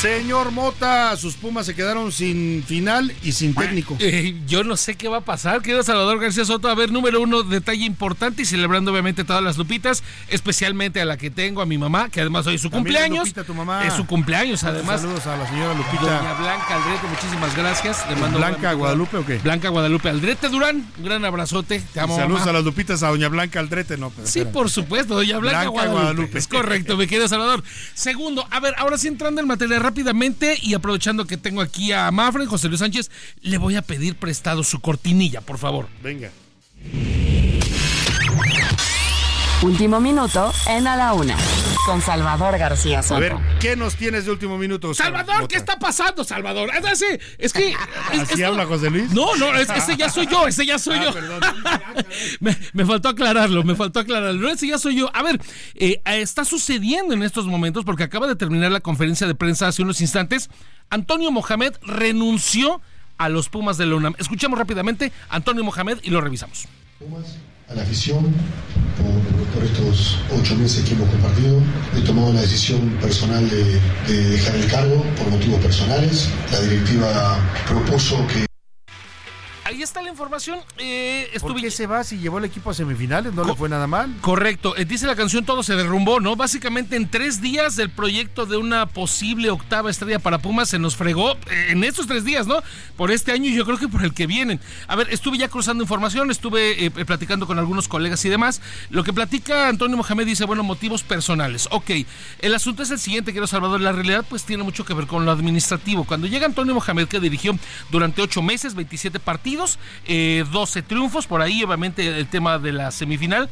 Señor Mota, sus Pumas se quedaron sin final y sin técnico. Eh, yo no sé qué va a pasar, querido Salvador García Soto. A ver, número uno, detalle importante y celebrando obviamente todas las lupitas, especialmente a la que tengo, a mi mamá, que además hoy es su También cumpleaños. Lupita, tu mamá. Es su cumpleaños, además. Saludos a la señora Lupita. Doña Blanca Aldrete, muchísimas gracias. Le mando ¿Blanca Guadalupe o qué? Blanca Guadalupe Aldrete Durán, un gran abrazote. Te amo. Saludos mamá. a las Lupitas, a Doña Blanca Aldrete, no. pero Sí, por supuesto, doña Blanca, Blanca Guadalupe. Guadalupe. Es correcto, mi querido Salvador. Segundo, a ver, ahora sí entrando en materia rápidamente y aprovechando que tengo aquí a Mafre, José Luis Sánchez, le voy a pedir prestado su cortinilla, por favor. Venga. Último minuto en A la Una con Salvador García Soto. A ver, ¿qué nos tienes de último minuto? Salvador? ¿qué está pasando, Salvador? Es, así, es que... es- ¿Así habla José Luis? No, no, es- ese ya soy yo, ese ya soy Ah, yo. perdón. me, me faltó aclararlo, me faltó aclararlo. No, ese ya soy yo. A ver, eh, está sucediendo en estos momentos porque acaba de terminar la conferencia de prensa hace unos instantes. Antonio Mohamed renunció a los Pumas de la UNAM. Escuchemos rápidamente a Antonio Mohamed y lo revisamos. A la afición por, estos ocho meses que hemos compartido. He tomado la decisión personal de dejar el cargo por motivos personales. La directiva propuso que Ahí está la información. Eh, ¿Por estuve... qué se va si llevó el equipo a semifinales? ¿No le fue nada mal? Correcto, Eh, dice la canción Todo se derrumbó, ¿no? Básicamente en tres días del proyecto de una posible octava estrella para Pumas se nos fregó eh, en estos tres días, ¿no? Por este año y yo creo que por el que vienen. A ver, estuve ya cruzando información, estuve eh, platicando con algunos colegas y demás. Lo que platica Antonio Mohamed dice, bueno, motivos personales. Ok, el asunto es el siguiente, quiero Salvador. La realidad pues tiene mucho que ver con lo administrativo. Cuando llega Antonio Mohamed, que dirigió durante ocho meses, 27 partidos, eh, 12 triunfos, por ahí obviamente el tema de la semifinal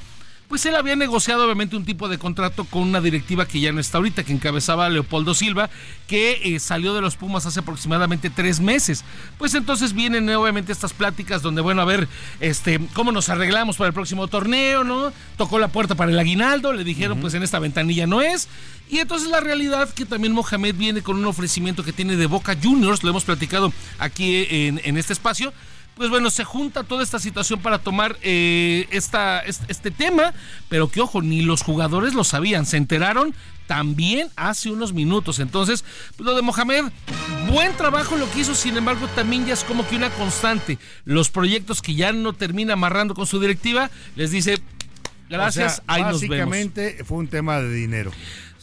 pues él había negociado obviamente un tipo de contrato con una directiva que ya no está ahorita, que encabezaba Leopoldo Silva, que eh, salió de los Pumas hace aproximadamente tres meses. Pues entonces vienen eh, obviamente estas pláticas donde, bueno, a ver, este, cómo nos arreglamos para el próximo torneo, ¿no? Tocó la puerta para el aguinaldo, le dijeron, pues en esta ventanilla no es. Y entonces la realidad que también Mohamed viene con un ofrecimiento que tiene de Boca Juniors, lo hemos platicado aquí en, en este espacio pues bueno, se junta toda esta situación para tomar eh, esta, este, este tema, pero que ojo, ni los jugadores lo sabían, se enteraron también hace unos minutos. Entonces, lo de Mohamed, buen trabajo lo que hizo, sin embargo, también ya es como que una constante. Los proyectos que ya no termina amarrando con su directiva, les dice, gracias, O sea, ahí nos vemos. básicamente fue un tema de dinero.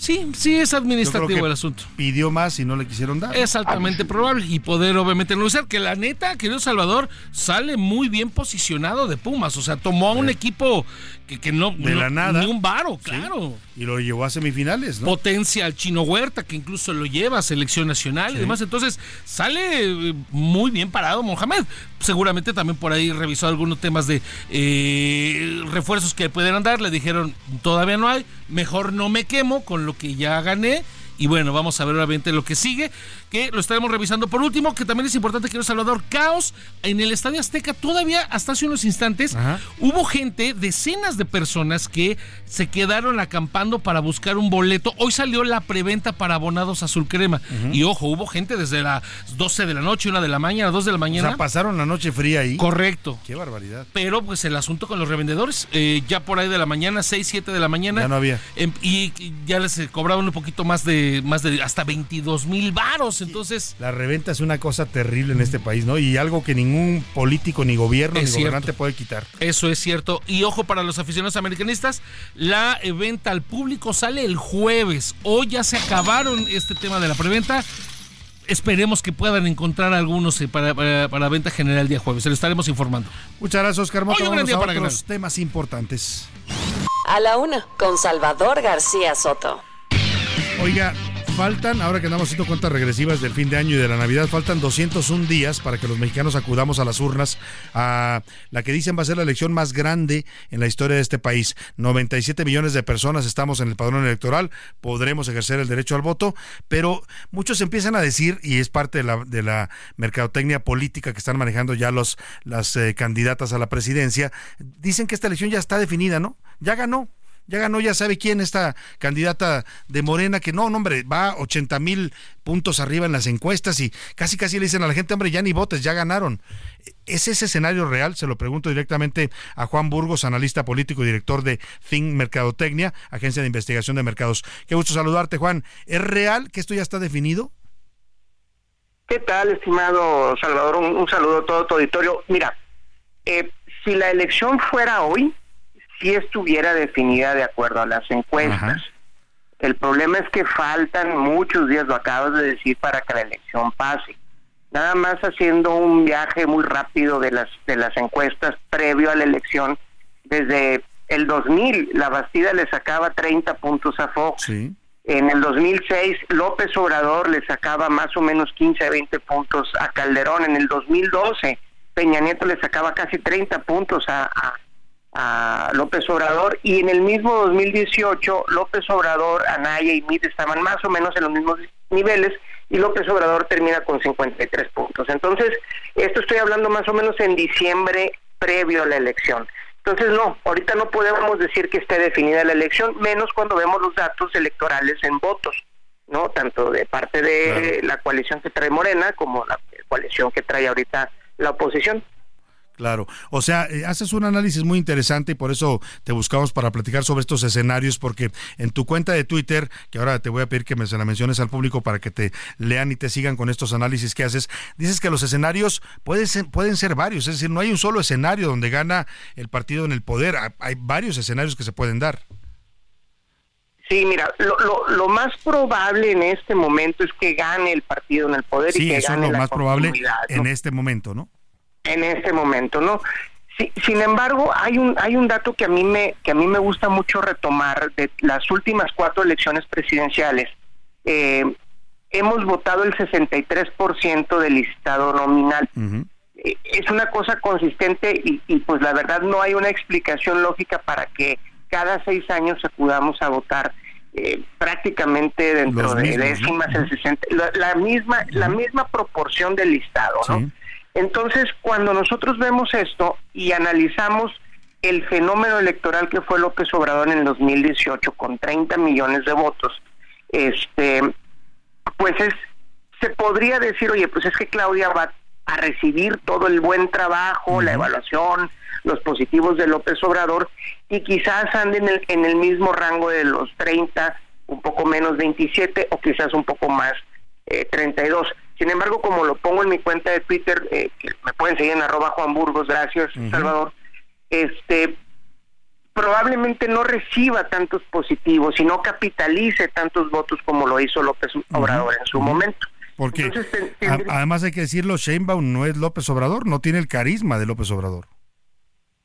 Sí, sí, es administrativo el asunto. Pidió más y no le quisieron dar. Es altamente probable y poder obviamente negociar que la neta, querido Salvador, sale muy bien posicionado de Pumas, o sea, tomó a un equipo que, que no De no- la nada. ni un varo, claro. Y lo llevó a semifinales, ¿no? Potencia al Chino Huerta, que incluso lo lleva a selección nacional y Sí. demás. Entonces, sale eh, muy bien parado Mohamed. Seguramente también por ahí revisó algunos temas de eh, refuerzos que pueden andar. Le dijeron, todavía no hay, mejor no me quemo con lo que ya gané. Y bueno, vamos a ver obviamente lo que sigue, que lo estaremos revisando. Por último, que también es importante, quiero Salvador, caos en el Estadio Azteca. Todavía hasta hace unos instantes hubo gente, decenas de personas que se quedaron acampando para buscar un boleto. Hoy salió la preventa para abonados azul crema. Y ojo, hubo gente desde las 12 de la noche, 1 de la mañana, 2 de la O mañana. sea, pasaron la noche fría ahí. Correcto. Qué barbaridad. Pero pues el asunto con los revendedores, eh, ya por ahí de la mañana, 6, 7 de la mañana. Ya no había. em, y ya les cobraban un poquito más de, más de hasta 22 mil varos. Entonces, La reventa es una cosa terrible en este país, ¿no? Y algo que ningún político, ni gobierno, ni cierto. gobernante puede quitar. eso es cierto. Y ojo para los aficionados americanistas, la eh, venta al público sale el jueves. Hoy ya se acabaron este tema de la preventa. Esperemos que puedan encontrar algunos eh, para, para, para venta general el día jueves. Se lo estaremos informando. Muchas gracias, Oscar Mota. Hoy un gran día para otros ganar. temas importantes. A la una, con Salvador García Soto. Oiga, faltan, ahora que andamos haciendo cuentas regresivas del fin de año y de la Navidad, faltan 201 días para que los mexicanos acudamos a las urnas a la que dicen va a ser la elección más grande en la historia de este país. 97 millones de personas estamos en el padrón electoral, podremos ejercer el derecho al voto, pero muchos empiezan a decir, y es parte de la, de la mercadotecnia política que están manejando ya los, las eh, candidatas a la presidencia, dicen que esta elección ya está definida, ¿no? Ya ganó ya ganó, ya sabe quién, esta candidata de Morena, que no, no, hombre, va 80 mil puntos arriba en las encuestas y casi casi le dicen a la gente, hombre, ya ni votes, ya ganaron. ¿Es ese escenario real? Se lo pregunto directamente a Juan Burgos, analista político y director de Fin Mercadotecnia, Agencia de Investigación de Mercados. Qué gusto saludarte, Juan. ¿Es real que esto ya está definido? ¿Qué tal, estimado Salvador? Un, saludo a todo tu auditorio. Mira, eh, si la elección fuera hoy, si estuviera definida de acuerdo a las encuestas. El problema es que faltan muchos días, lo acabas de decir, para que la elección pase. Nada más haciendo un viaje muy rápido de las de las encuestas previo a la elección, desde el 2000 la Bastida le sacaba 30 puntos a Fox. En el 2006 López Obrador le sacaba más o menos 15 a 20 puntos a Calderón. En el 2012 Peña Nieto le sacaba casi 30 puntos a, a López Obrador y en el mismo 2018 López Obrador, Anaya y Mid estaban más o menos en los mismos niveles y López Obrador termina con 53 puntos. Entonces, esto estoy hablando más o menos en diciembre previo a la elección. Entonces, no, ahorita no podemos decir que esté definida la elección, menos cuando vemos los datos electorales en votos, ¿no? Tanto de parte de la coalición que trae Morena como la coalición que trae ahorita la oposición. Claro, o sea, eh, haces un análisis muy interesante y por eso te buscamos para platicar sobre estos escenarios, porque en tu cuenta de Twitter, que ahora te voy a pedir que me se la menciones al público para que te lean y te sigan con estos análisis que haces, dices que los escenarios pueden ser, pueden ser varios, es decir, no hay un solo escenario donde gana el partido en el poder, hay varios escenarios que se pueden dar. Sí, mira, lo, lo, más probable en este momento es que gane el partido en el poder y que eso gane es lo la más probable en este momento, ¿no? En este momento, ¿no? Sí, sin embargo, hay un hay un dato que a mí me que a mí me gusta mucho retomar de las últimas cuatro elecciones presidenciales. Eh, hemos votado el 63% del listado nominal. Eh, es una cosa consistente y, y, pues la verdad no hay una explicación lógica para que cada seis años acudamos a votar eh, prácticamente dentro Los de mismos, ¿no? décimas el 60 la, la misma la misma proporción del listado, ¿no? Entonces, cuando nosotros vemos esto y analizamos el fenómeno electoral que fue López Obrador en el 2018 con 30 millones de votos, este, pues es, se podría decir, oye, pues es que Claudia va a recibir todo el buen trabajo, la evaluación, los positivos de López Obrador y quizás ande en el, en el mismo rango de los 30, un poco menos 27 o quizás un poco más eh, 32. Sin embargo, como lo pongo en mi cuenta de Twitter, eh, que me pueden seguir en arroba Juan Burgos, gracias, Salvador, este probablemente no reciba tantos positivos y no capitalice tantos votos como lo hizo López Obrador en su momento. Porque Entonces, ten- además hay que decirlo, Sheinbaum no es López Obrador, no tiene el carisma de López Obrador.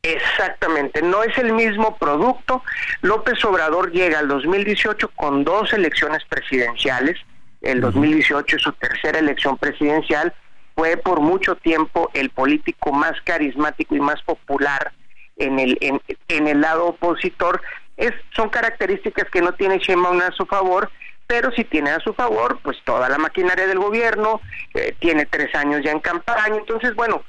Exactamente, no es el mismo producto. López Obrador llega al 2018 con dos elecciones presidenciales. El 2018 es su tercera elección presidencial. Fue por mucho tiempo el político más carismático y más popular en el en, en el lado opositor. Es, son características que no tiene Sheinbaum a su favor, pero si tiene a su favor, pues toda la maquinaria del gobierno, eh, tiene tres años ya en campaña, entonces bueno,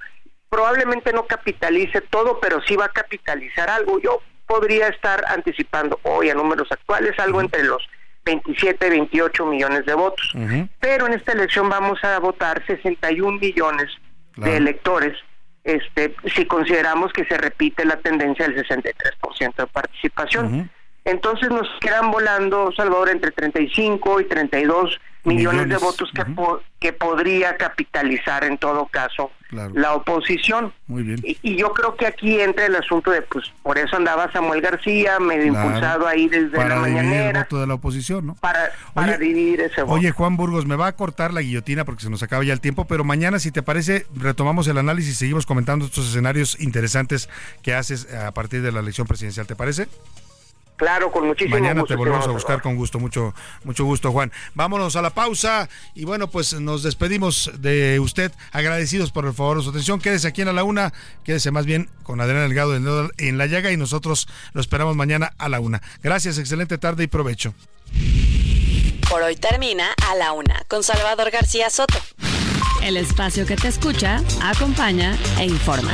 probablemente no capitalice todo, pero sí va a capitalizar algo. Yo podría estar anticipando hoy a números actuales algo entre los 27, 28 millones de votos. Pero en esta elección vamos a votar 61 millones de electores, este, si consideramos que se repite la tendencia del 63% de participación. Entonces nos quedan volando, Salvador, entre 35 y 32 millones, de votos que, po- que podría capitalizar en todo caso Claro. la oposición. Muy bien. Y, y yo creo que aquí entra el asunto de, pues, por eso andaba Samuel García, medio Claro. impulsado ahí desde para la el mañanera, voto de la oposición, ¿no? para, para dividir ese voto. Oye, Juan Burgos, me va a cortar la guillotina porque se nos acaba ya el tiempo, pero mañana, si te parece, retomamos el análisis y seguimos comentando estos escenarios interesantes que haces a partir de la elección presidencial. ¿Te parece? Claro, con muchísimo Mañana gusto. te volvemos a buscar con gusto, mucho, mucho gusto, Juan. Vámonos a la pausa y bueno, pues nos despedimos de usted, agradecidos por el favor de su atención. Quédese aquí en a la una, quédese más bien con Adrián Delgado en la llaga y nosotros lo esperamos mañana a la una. Gracias, excelente tarde y provecho. Por hoy termina A la Una con Salvador García Soto. El espacio que te escucha, acompaña e informa.